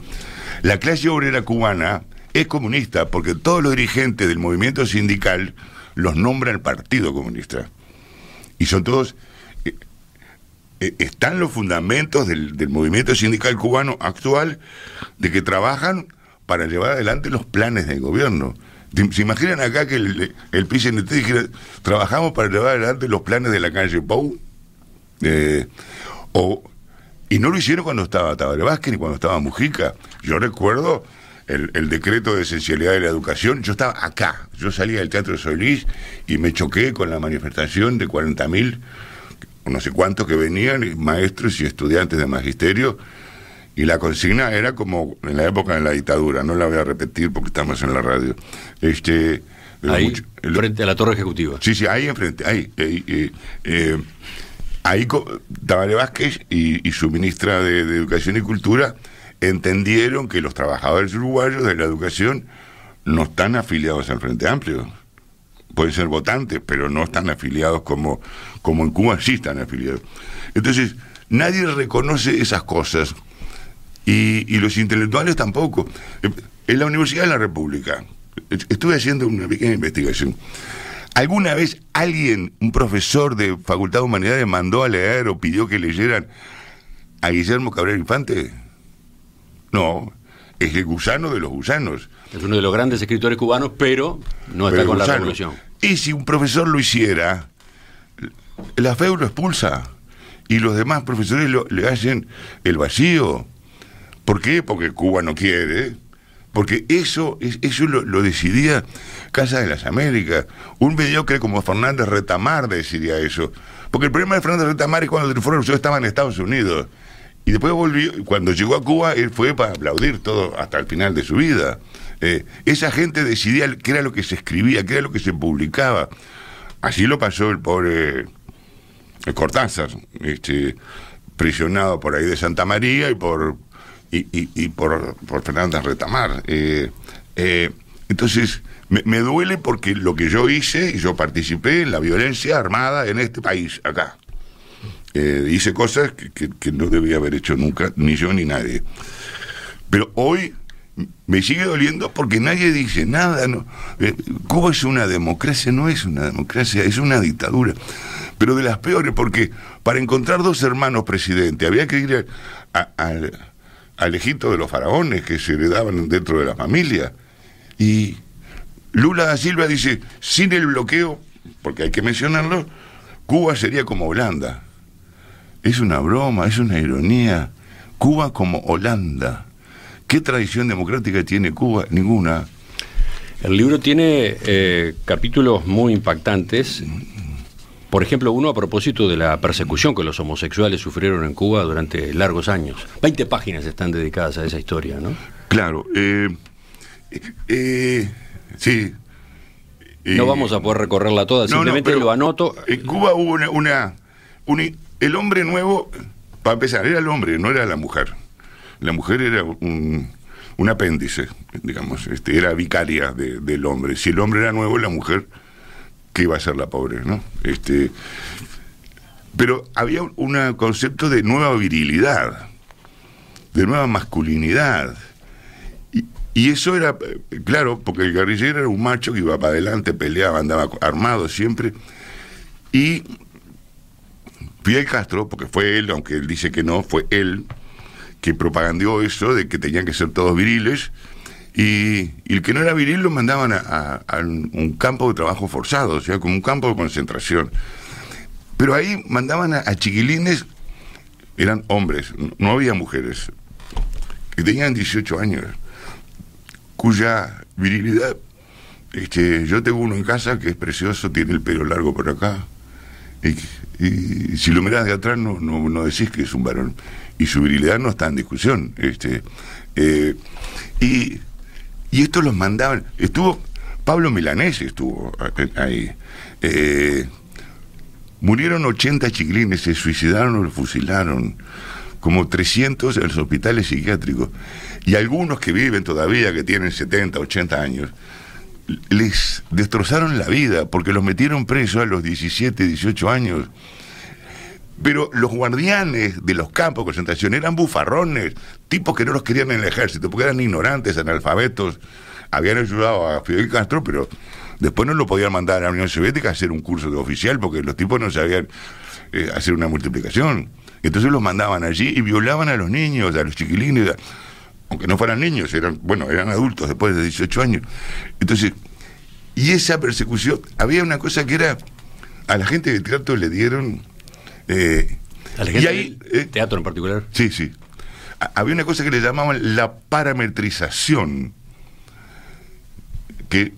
La clase obrera cubana es comunista porque todos los dirigentes del movimiento sindical los nombra el Partido Comunista. Y son todos... Eh, eh, están los fundamentos del, movimiento sindical cubano actual de que trabajan para llevar adelante los planes del gobierno. ¿Se imaginan acá que el, el PCNT dijera, trabajamos para llevar adelante los planes de la calle Pou? Eh, o, y no lo hicieron cuando estaba Tabaré Vázquez ni cuando estaba Mujica. Yo recuerdo el, decreto de esencialidad de la educación, yo estaba acá, yo salía del Teatro Solís y me choqué con la manifestación de 40.000, no sé cuántos que venían, maestros y estudiantes de magisterio, y la consigna era como en la época de la dictadura, no la voy a repetir porque estamos en la radio. Este, ahí, frente a la torre ejecutiva. Sí, sí, ahí enfrente, ahí. Eh, eh, ahí Tabaré Vázquez y, su ministra de Educación y Cultura entendieron que los trabajadores uruguayos de la educación no están afiliados al Frente Amplio. Pueden ser votantes, pero no están afiliados como, como en Cuba sí están afiliados. Entonces, nadie reconoce esas cosas y, y los intelectuales tampoco. En la Universidad de la República, estuve haciendo una pequeña investigación. ¿Alguna vez alguien, un profesor de Facultad de Humanidades, mandó a leer o pidió que leyeran a Guillermo Cabrera Infante? No, es el gusano de los gusanos. Es uno de los grandes escritores cubanos, pero no está con la revolución. Y si un profesor lo hiciera, la FEU lo expulsa y los demás profesores le hacen el vacío. ¿Por qué? Porque Cuba no quiere. Porque eso, eso lo, decidía Casa de las Américas. Un mediocre como Fernández Retamar decidía eso. Porque el problema de Fernández Retamar es cuando el Triunfo estaba en Estados Unidos. Y después volvió, cuando llegó a Cuba, él fue para aplaudir todo hasta el final de su vida. Eh, esa gente decidía qué era lo que se escribía, qué era lo que se publicaba. Así lo pasó el pobre Cortázar, este, prisionado por ahí de Santa María y por y, por, por Fernández Retamar. Eh, eh, entonces, me, duele porque lo que yo hice, y yo participé en la violencia armada en este país, acá. Eh, hice cosas que, no debía haber hecho nunca, ni yo ni nadie. Pero hoy me sigue doliendo porque nadie dice nada. No. Cuba es una democracia, no es una democracia, es una dictadura. Pero de las peores, porque para encontrar dos hermanos presidentes había que ir al Egipto de los faraones que se heredaban dentro de la familia. Y Lula da Silva dice, sin el bloqueo, porque hay que mencionarlo, Cuba sería como Holanda. Es una broma, es una ironía. Cuba como Holanda. ¿Qué tradición democrática tiene Cuba? Ninguna. El libro tiene eh, capítulos muy impactantes. Por ejemplo, uno a propósito de la persecución que los homosexuales sufrieron en Cuba durante largos años. Veinte páginas están dedicadas a esa historia, ¿no? Claro. Eh, eh, sí. no vamos a poder recorrerla toda, simplemente lo anoto. En Cuba hubo una, una, una el hombre nuevo, para empezar, era el hombre, no era la mujer. La mujer era un, un apéndice, digamos, este, era vicaria del hombre. Si el hombre era nuevo, la mujer, ¿qué iba a ser la pobre? ¿no? Este, pero había un concepto de nueva virilidad, de nueva masculinidad. Y, eso era, claro, porque el guerrillero era un macho que iba para adelante, peleaba, andaba armado siempre. Y Fidel Castro, porque fue él, aunque él dice que no, fue él que propagandió eso de que tenían que ser todos viriles Y, el que no era viril lo mandaban a, un campo de trabajo forzado, o sea, como un campo de concentración. Pero ahí mandaban a, chiquilines, eran hombres, no había mujeres, que tenían 18 años, cuya virilidad, este, yo tengo uno en casa que es precioso, tiene el pelo largo por acá, y, si lo mirás de atrás no, no, decís que es un varón, y su virilidad no está en discusión. Este, eh, y y estos los mandaban. Estuvo. Pablo Milanés estuvo ahí. Eh, murieron 80 chiquilines, se suicidaron o los fusilaron. Como 300 en los hospitales psiquiátricos. Y algunos que viven todavía, que tienen 70, 80 años, les destrozaron la vida porque los metieron presos a los 17, 18 años pero los guardianes de los campos de concentración eran bufarrones, tipos que no los querían en el ejército, porque eran ignorantes, analfabetos. Habían ayudado a Fidel Castro, pero después no lo podían mandar a la Unión Soviética a hacer un curso de oficial, porque los tipos no sabían eh, hacer una multiplicación. Entonces los mandaban allí y violaban a los niños, a los chiquilines, aunque no fueran niños, eran, bueno, eran adultos después de 18 años. Entonces, y esa persecución, había una cosa que era, a la gente de teatro le dieron eh, y ahí, eh, teatro en particular. Sí, sí. Había una cosa que le llamaban la parametrización, que,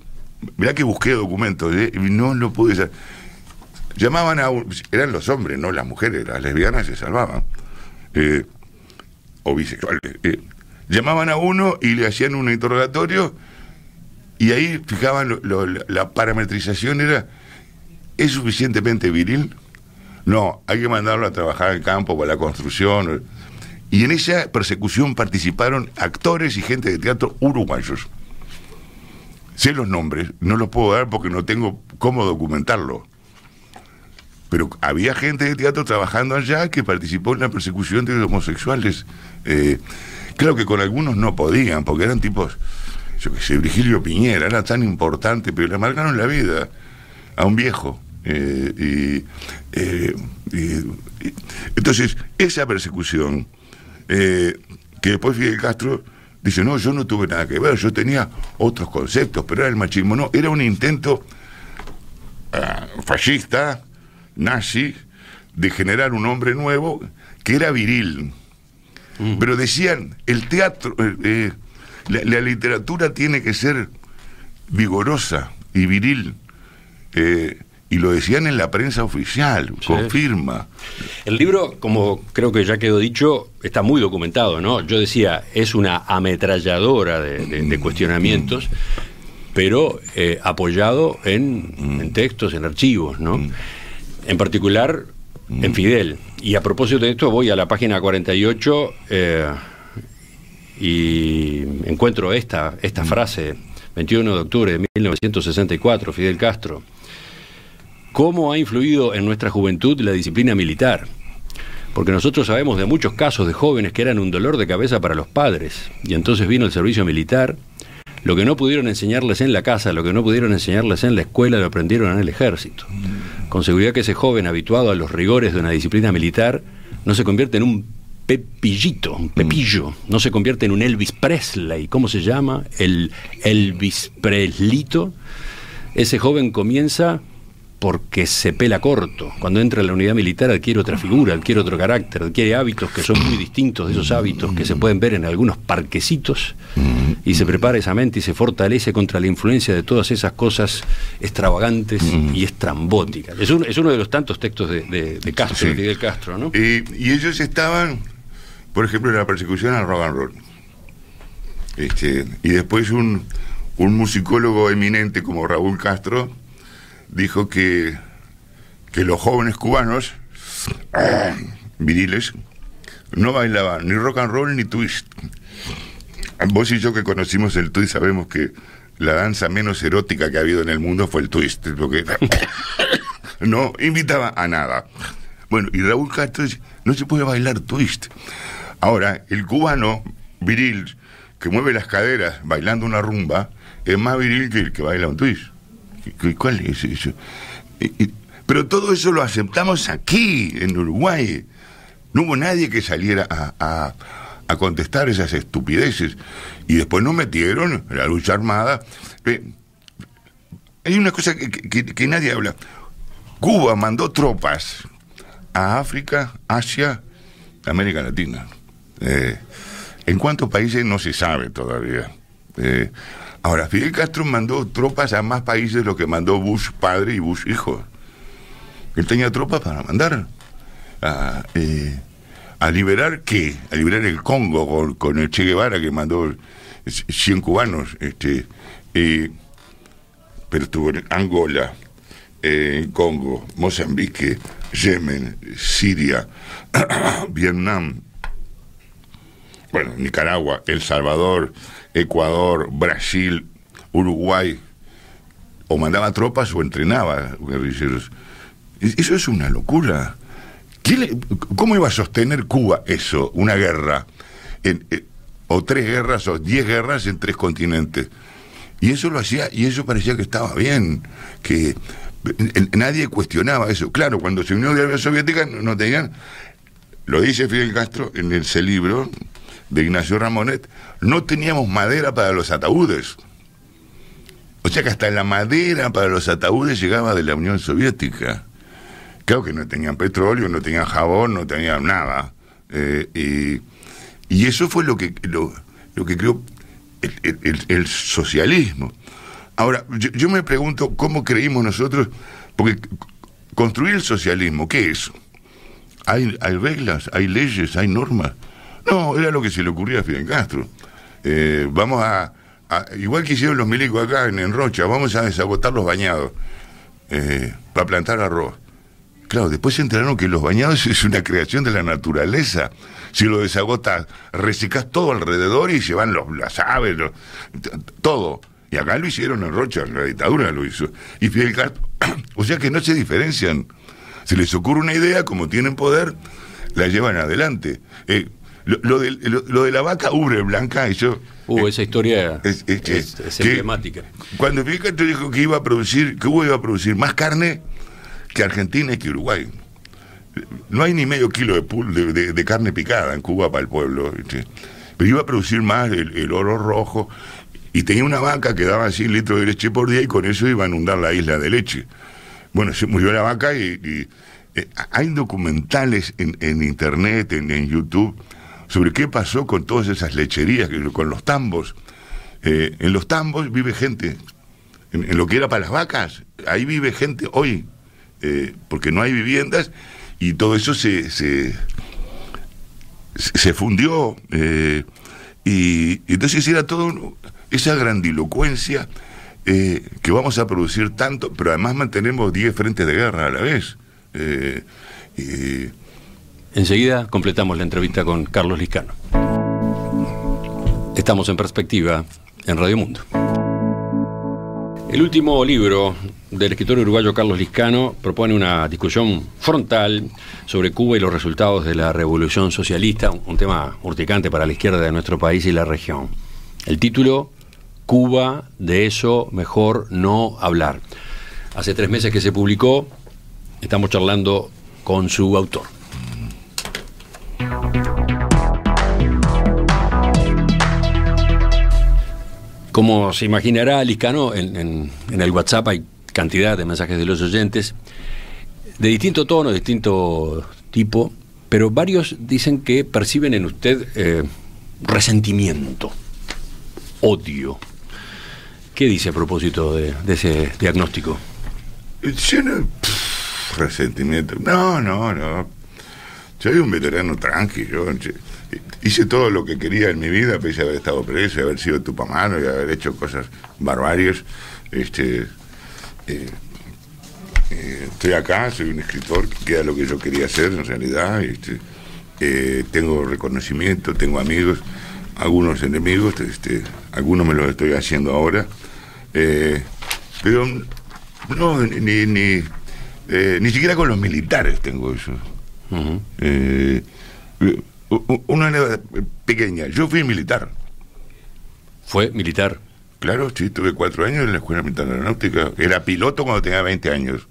mirá que busqué documentos, eh, y no lo pude Llamaban a eran los hombres, no las mujeres, las lesbianas se salvaban, o bisexuales. llamaban a uno y le hacían un interrogatorio, y ahí fijaban la parametrización era, ¿es suficientemente viril? No, hay que mandarlo a trabajar en campo para la construcción. Y en esa persecución participaron actores y gente de teatro uruguayos. Sé los nombres, no los puedo dar porque no tengo cómo documentarlo. Pero había gente de teatro trabajando allá que participó en la persecución de los homosexuales. Eh, creo que con algunos no podían, porque eran tipos, yo qué sé, Virgilio Piñera, era tan importante, pero le marcaron la vida a un viejo. Eh, eh, y, entonces, esa persecución, eh, que después Fidel Castro dice, no, yo no tuve nada que ver, yo tenía otros conceptos, pero era el machismo, no, era un intento ah, fascista, nazi, de generar un hombre nuevo que era viril. Mm. Pero decían, el teatro, la, literatura tiene que ser vigorosa y viril. Eh, y lo decían en la prensa oficial, confirma. El libro, como creo que ya quedó dicho, está muy documentado, ¿no? Yo decía, es una ametralladora de, cuestionamientos, pero eh, apoyado en, en, textos, en archivos, ¿no? En particular, en Fidel. Y a propósito de esto, voy a la página 48 eh, y encuentro esta, esta frase, 21 de octubre de 1964, Fidel Castro cómo ha influido en nuestra juventud la disciplina militar. Porque nosotros sabemos de muchos casos de jóvenes que eran un dolor de cabeza para los padres, y entonces vino el servicio militar. Lo que no pudieron enseñarles en la casa, lo que no pudieron enseñarles en la escuela, lo aprendieron en el ejército. Con seguridad que ese joven habituado a los rigores de una disciplina militar no se convierte en un pepillito, un pepillo, no se convierte en un Elvis Presley, ¿cómo se llama? El Elvis Preslito. Ese joven comienza porque se pela corto. Cuando entra en la unidad militar adquiere otra figura, adquiere otro carácter, adquiere hábitos que son muy distintos de esos hábitos que se pueden ver en algunos parquecitos y se prepara esa mente y se fortalece contra la influencia de todas esas cosas extravagantes y estrambóticas. Es, es uno de los tantos textos de, Castro, de Fidel Castro, ¿no? y ellos estaban, por ejemplo, en la persecución al rock and roll. Este, y después un, un musicólogo eminente como Raúl Castro, dijo que, que los jóvenes cubanos, viriles, no bailaban ni rock and roll ni twist. Vos y yo que conocimos el twist sabemos que la danza menos erótica que ha habido en el mundo fue el twist, porque no invitaba a nada. Bueno, y Raúl Castro dice, no se puede bailar twist. Ahora, el cubano viril que mueve las caderas bailando una rumba es más viril que el que baila un twist. ¿Cuál es eso? pero todo eso lo aceptamos aquí, en Uruguay. No hubo nadie que saliera a, contestar esas estupideces. Y después nos metieron la lucha armada. Eh, hay una cosa que, nadie habla. Cuba mandó tropas a África, Asia, América Latina. Eh, ¿En cuántos países no se sabe todavía? Eh, ahora, Fidel Castro mandó tropas a más países de lo que mandó Bush padre y Bush hijo. Él tenía tropas para mandar a, eh, liberar qué? A liberar el Congo con, el Che Guevara que mandó 100 cubanos. Este, pero estuvo en Angola, en Congo, Mozambique, Yemen, Siria, Vietnam, bueno, Nicaragua, El Salvador, Ecuador, Brasil, Uruguay, o mandaba tropas o entrenaba guerrilleros. Eso es una locura. ¿Cómo iba a sostener Cuba eso, una guerra? Eh, o tres guerras o diez guerras en tres continentes. Y eso lo hacía, y eso parecía que estaba bien, que nadie cuestionaba eso. Claro, cuando se unió la Unión Soviética no tenían, lo dice Fidel Castro en ese libro de Ignacio Ramonet, no teníamos madera para los ataúdes. O sea que hasta la madera para los ataúdes llegaba de la Unión Soviética. Claro que no tenían petróleo, no tenían jabón, no tenían nada. Eh, y, eso fue lo que, lo, lo que creó el, socialismo. Ahora, yo, me pregunto cómo creímos nosotros, porque construir el socialismo, ¿qué es? ¿Hay, hay reglas, hay leyes, hay normas? No, era lo que se le ocurría a Fidel Castro. Eh, vamos a, igual que hicieron los milicos acá en, Rocha, vamos a desagotar los bañados eh, para plantar arroz. Claro, después se enteraron que los bañados es una creación de la naturaleza. Si lo desagotas, reciclas todo alrededor y se van los, las aves, todo. Y acá lo hicieron en Rocha, la dictadura lo hizo. Y Fidel Castro, o sea que no se diferencian. Se les ocurre una idea, como tienen poder, la llevan adelante. Eh, lo, de, lo, de, la vaca ubre blanca, eso... Uh, esa historia es, emblemática. Cuando Fidel Castro dijo que iba a producir, que Cuba iba a producir más carne que Argentina y que Uruguay no hay ni medio kilo de, de, carne picada en Cuba para el pueblo. Pero iba a producir más el, oro rojo y tenía una vaca que daba 100 litros de leche por día y con eso iba a inundar la isla de leche. Bueno, se murió la vaca y, eh, hay documentales en, internet, en, YouTube, sobre qué pasó con todas esas lecherías, con los tambos. Eh, en los tambos vive gente. En, lo que era para las vacas, ahí vive gente hoy, eh, porque no hay viviendas y todo eso se, se, se fundió. Eh, y, entonces era todo esa grandilocuencia que vamos a producir tanto, pero además mantenemos 10 frentes de guerra a la vez. Enseguida completamos la entrevista con Carlos Liscano. Estamos en perspectiva en Radio Mundo. El último libro del escritor uruguayo Carlos Liscano propone una discusión frontal sobre Cuba y los resultados de la revolución socialista, un tema urticante para la izquierda de nuestro país y la región. El título, Cuba, de eso mejor no hablar. Hace tres meses que se publicó, estamos charlando con su autor. Como se imaginará, Liscano, en, el WhatsApp hay cantidad de mensajes de los oyentes, de distinto tono, de distinto tipo, pero varios dicen que perciben en usted eh, resentimiento, odio. ¿Qué dice a propósito de, ese diagnóstico? resentimiento. No, no, no. Soy un veterano tranquilo hice todo lo que quería en mi vida, pese a haber estado preso, y haber sido tupamano y haber hecho cosas barbarias. Este, eh, eh, estoy acá, soy un escritor que era lo que yo quería hacer en realidad. Este, eh, tengo reconocimiento, tengo amigos, algunos enemigos, este, algunos me los estoy haciendo ahora. pero no, ni, ni, ni siquiera con los militares tengo eso. Una pequeña. Yo fui militar. ¿Fue militar? Claro, sí, tuve cuatro años en la Escuela Militar Aeronáutica. Era piloto cuando tenía 20 años.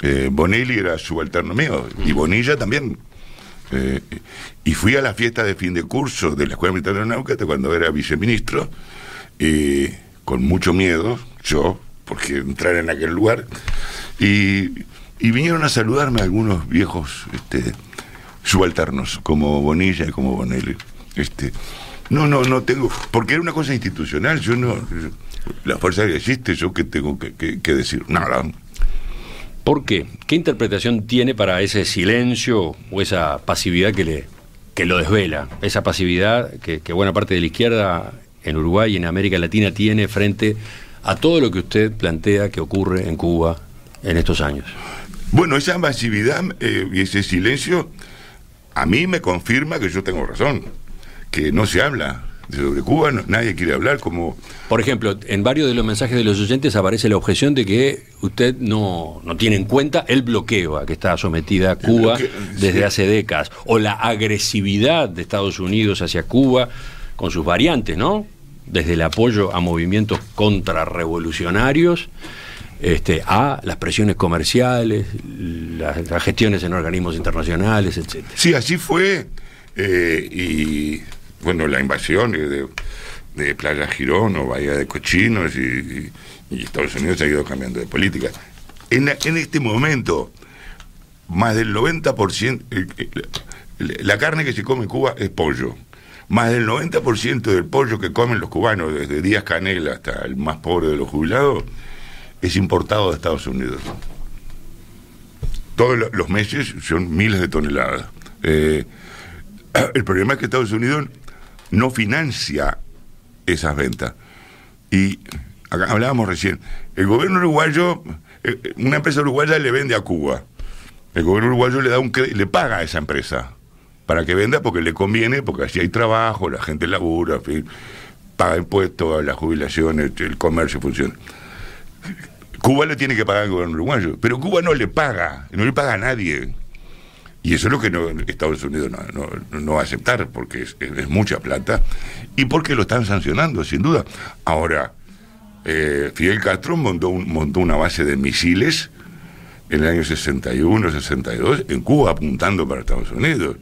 Eh, Bonelli era subalterno mío y Bonilla también. Eh, y fui a la fiesta de fin de curso de la Escuela Militar Aeronáutica cuando era viceministro, eh, con mucho miedo, yo, porque entrar en aquel lugar, y, vinieron a saludarme algunos viejos este, subalternos, como Bonilla y como Bonelli. Este, no, no, no tengo, porque era una cosa institucional, yo no, la fuerza que existe, yo que tengo que, que decir, nada. ¿Por qué? ¿Qué interpretación tiene para ese silencio o esa pasividad que, le, que lo desvela? Esa pasividad que, buena parte de la izquierda en Uruguay y en América Latina tiene frente a todo lo que usted plantea que ocurre en Cuba en estos años. Bueno, esa pasividad eh, y ese silencio a mí me confirma que yo tengo razón, que no se habla sobre Cuba, nadie quiere hablar como... Por ejemplo, en varios de los mensajes de los oyentes aparece la objeción de que usted no, no tiene en cuenta el bloqueo a que está sometida Cuba desde hace décadas, o la agresividad de Estados Unidos hacia Cuba con sus variantes, ¿no? Desde el apoyo a movimientos contrarrevolucionarios este, a las presiones comerciales, las, gestiones en organismos internacionales, etc. Sí, así fue. Eh, y bueno, la invasión de, de Playa Girón o Bahía de Cochinos y, Estados Unidos ha ido cambiando de política. En, este momento, más del 90%, la carne que se come en Cuba es pollo. Más del 90% del pollo que comen los cubanos, desde Díaz Canela hasta el más pobre de los jubilados, es importado de Estados Unidos. Todos los meses son miles de toneladas. Eh, el problema es que Estados Unidos no financia esas ventas. Y hablábamos recién, el gobierno uruguayo, eh, eh, una empresa uruguaya le vende a Cuba. El gobierno uruguayo le da un le paga a esa empresa para que venda porque le conviene, porque así hay trabajo, la gente labura, paga impuestos, la jubilación, el, comercio funciona. Cuba le tiene que pagar al gobierno uruguayo, pero Cuba no le paga, no le paga a nadie. Y eso es lo que no, Estados Unidos no, va a aceptar, porque es, mucha plata y porque lo están sancionando, sin duda. Ahora, eh, Fidel Castro montó, montó una base de misiles en el año 61, 62, en Cuba, apuntando para Estados Unidos.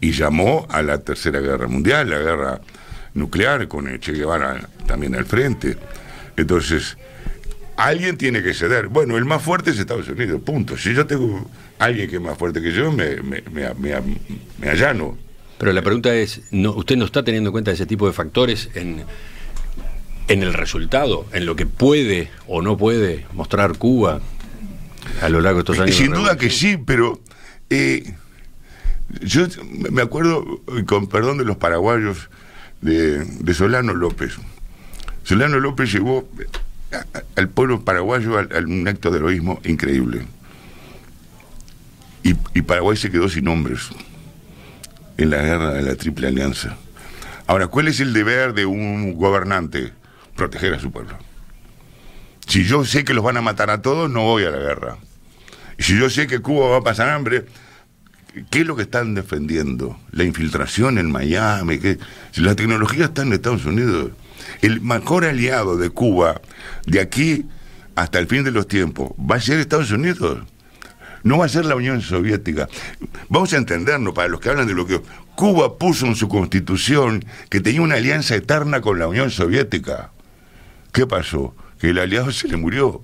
Y llamó a la Tercera Guerra Mundial, la guerra nuclear, con el Che Guevara también al frente. Entonces, alguien tiene que ceder. Bueno, el más fuerte es Estados Unidos, punto. Si yo tengo alguien que es más fuerte que yo, me, me, me, allano. Pero la pregunta es, ¿no, ¿usted no está teniendo en cuenta ese tipo de factores en, en el resultado, en lo que puede o no puede mostrar Cuba a lo largo de estos años? Sin duda que sí, pero eh, yo me acuerdo, con perdón de los paraguayos, de, de Solano López. Solano López llevó al pueblo paraguayo a un acto de heroísmo increíble y, Paraguay se quedó sin hombres en la guerra de la Triple Alianza. Ahora, ¿cuál es el deber de un gobernante? Proteger a su pueblo. Si yo sé que los van a matar a todos, no voy a la guerra. Y si yo sé que Cuba va a pasar hambre, ¿qué es lo que están defendiendo? La infiltración en Miami, que si la tecnología está en Estados Unidos. El mejor aliado de Cuba de aquí hasta el fin de los tiempos va a ser Estados Unidos no va a ser la Unión Soviética. Vamos a entendernos, para los que hablan de lo que Cuba puso en su constitución que tenía una alianza eterna con la Unión Soviética. ¿Qué pasó? Que el aliado se le murió.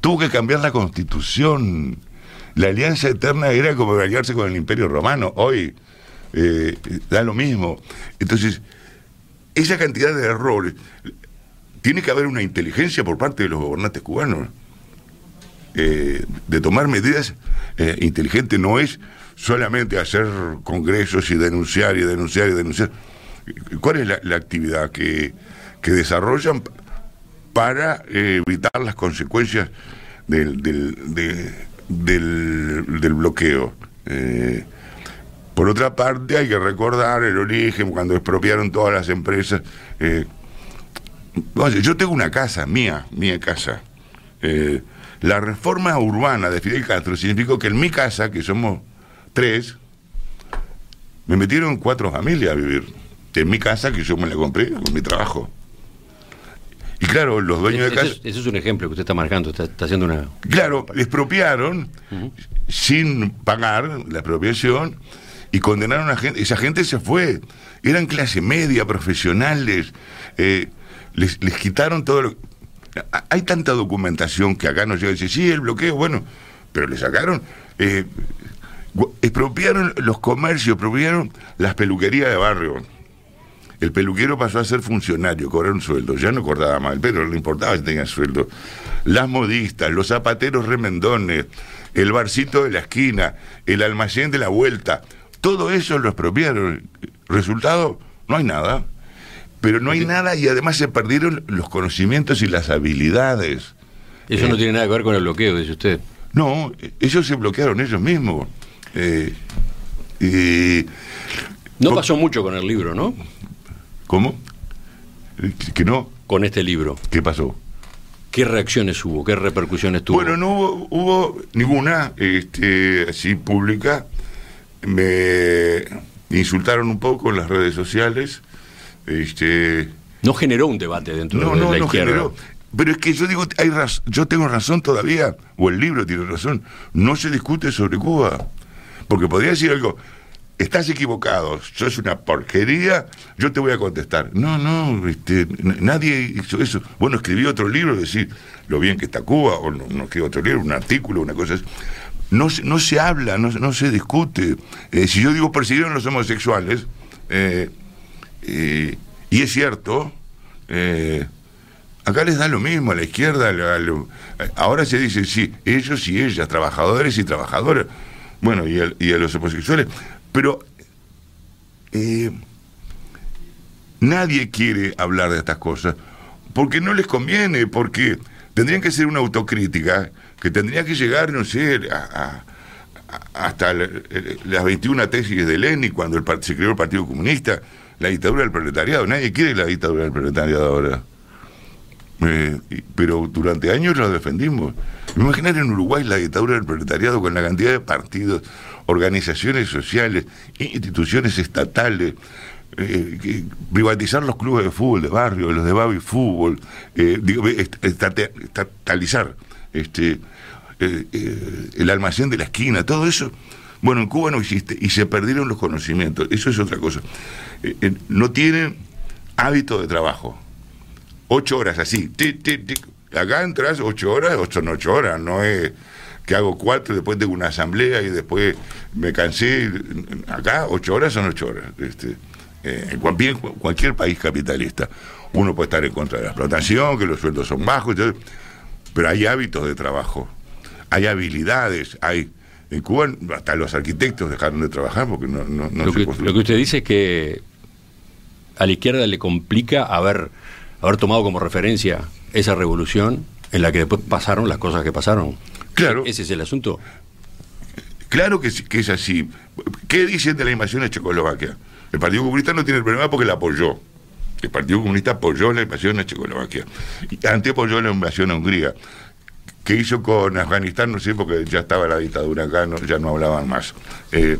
Tuvo que cambiar la constitución. La alianza eterna era como aliarse con el Imperio Romano. Hoy eh, da lo mismo. Entonces, esa cantidad de errores, tiene que haber una inteligencia por parte de los gobernantes cubanos. Eh, de tomar medidas eh, inteligentes no es solamente hacer congresos y denunciar y denunciar y denunciar. ¿Cuál es la, actividad que, desarrollan para evitar las consecuencias del, del, del, bloqueo? Eh, por otra parte, hay que recordar el origen, cuando expropiaron todas las empresas. yo tengo una casa, mía, mía casa. La reforma urbana de Fidel Castro significó que en mi casa, que somos tres, me metieron cuatro familias a vivir. En mi casa, que yo me la compré con mi trabajo. Y claro, los dueños de casa. Ese es un ejemplo que usted está marcando, está, haciendo una. Claro, expropiaron sin pagar la expropiación y condenaron a gente, esa gente se fue, eran clase media, profesionales, eh, les, les quitaron todo lo... Hay tanta documentación que acá nos llega y dice, sí, el bloqueo, bueno, pero le sacaron, eh, expropiaron los comercios, expropiaron las peluquerías de barrio. El peluquero pasó a ser funcionario, cobrar un sueldo. Ya no acordaba mal, pero le importaba si tenía sueldo. Las modistas, los zapateros remendones, el barcito de la esquina, el almacén de la vuelta, todo eso lo expropiaron. Resultado, no hay nada. Pero no hay nada y además se perdieron los conocimientos y las habilidades. Eso no eh, tiene nada que ver con el bloqueo, dice usted. No, ellos se bloquearon ellos mismos. Eh, no pasó mucho con el libro, ¿no? ¿Cómo? ¿Que no? Con este libro. ¿Qué pasó? ¿Qué reacciones hubo? ¿Qué repercusiones tuvo? Bueno, no hubo, hubo ninguna este, así pública. Me insultaron un poco en las redes sociales. Este, no generó un debate dentro de la no, no Generó. Pero es que yo digo, hay yo tengo razón todavía, o el libro tiene razón, no se discute sobre Cuba. Porque podría decir algo, estás equivocado, sos una porquería, yo te voy a contestar. No, no, este, nadie hizo eso. Bueno, escribí otro libro, decir lo bien que está Cuba, o no, no escribí otro libro, un artículo, una cosa así. No, no se habla, no, no se discute. Eh, si yo digo persiguieron los homosexuales, eh, eh, y es cierto, acá les da lo mismo, a la izquierda, ahora se dice, sí, ellos y ellas, trabajadores y trabajadoras, bueno, y y a los homosexuales, pero nadie quiere hablar de estas cosas porque no les conviene, porque tendrían que ser una autocrítica que tendría que llegar, no sé, hasta las 21 tesis de Lenin cuando el, se creó el Partido Comunista, la dictadura del proletariado. Nadie quiere la dictadura del proletariado ahora. Eh, pero durante años lo defendimos. Imaginar en Uruguay la dictadura del proletariado con la cantidad de partidos, organizaciones sociales, instituciones estatales, eh, privatizar los clubes de fútbol de barrio, los de baby fútbol, eh, estatalizar este, eh, el almacén de la esquina, todo eso. Bueno, en Cuba no existe y se perdieron los conocimientos. Eso es otra cosa. no tienen hábito de trabajo. Ocho horas así. Acá entras ocho horas, ocho son ocho horas, no es que hago cuatro, después tengo una asamblea y después me cansé. Acá ocho horas son ocho horas. Este, eh, en cualquier, país capitalista. Uno puede estar en contra de la explotación, que los sueldos son bajos, pero hay hábitos de trabajo, hay habilidades, hay... En Cuba hasta los arquitectos dejaron de trabajar porque no, no, lo, que, lo que usted dice es que a la izquierda le complica haber, haber tomado como referencia esa revolución en la que después pasaron las cosas que pasaron. Claro. Ese es el asunto. Claro que, que es así. ¿Qué dicen de la invasión a Checoslovaquia? El Partido Comunista no tiene el problema porque la apoyó. El Partido Comunista apoyó la invasión a Checoslovaquia. Y antes apoyó la invasión a Hungría. ¿Qué hizo con Afganistán? No sé, porque ya estaba la dictadura acá, ya no hablaban más. Eh,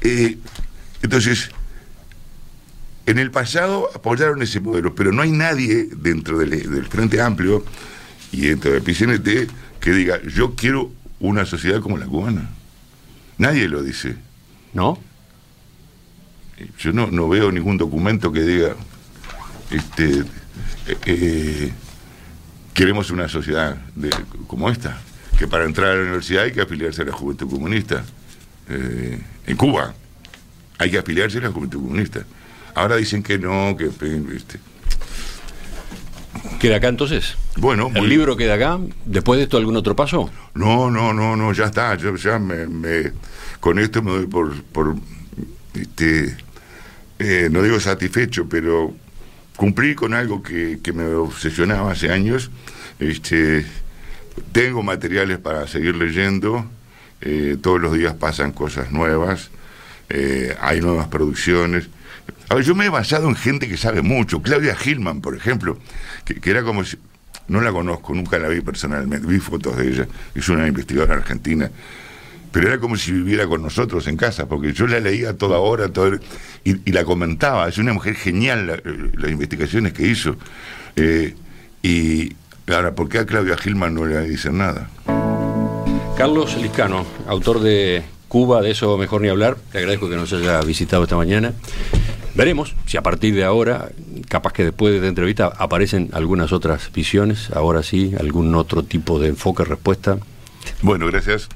eh, entonces, en el pasado apoyaron ese modelo, pero no hay nadie dentro del, del Frente Amplio y dentro del PCNT que diga, yo quiero una sociedad como la cubana. Nadie lo dice. ¿No? Yo no, no veo ningún documento que diga, este, eh, queremos una sociedad de, como esta, que para entrar a la universidad hay que afiliarse a la Juventud Comunista. Eh, en Cuba hay que afiliarse a la Juventud Comunista. Ahora dicen que no, que... Este, ¿Queda acá entonces? Bueno. ¿El libro queda acá? ¿Después de esto algún otro paso? No, no, no, no, ya está. Yo ya me, con esto me doy por, por este, eh, no digo satisfecho, pero cumplí con algo que, me obsesionaba hace años. Este, tengo materiales para seguir leyendo. Eh, todos los días pasan cosas nuevas. Eh, hay nuevas producciones. A ver, yo me he basado en gente que sabe mucho. Claudia Gilman, por ejemplo, que, era como si. No la conozco, nunca la vi personalmente, vi fotos de ella. Es una investigadora argentina. Pero era como si viviera con nosotros en casa, porque yo la leía toda hora todo, y, la comentaba. Es una mujer genial las investigaciones que hizo. Eh, y ahora, ¿por qué a Claudia Gilman no le dicen nada? Carlos Liscano, autor de Cuba, de eso mejor ni hablar. Le agradezco que nos haya visitado esta mañana. Veremos si a partir de ahora, capaz que después de esta entrevista, aparecen algunas otras visiones, ahora sí, algún otro tipo de enfoque, respuesta. Bueno, gracias.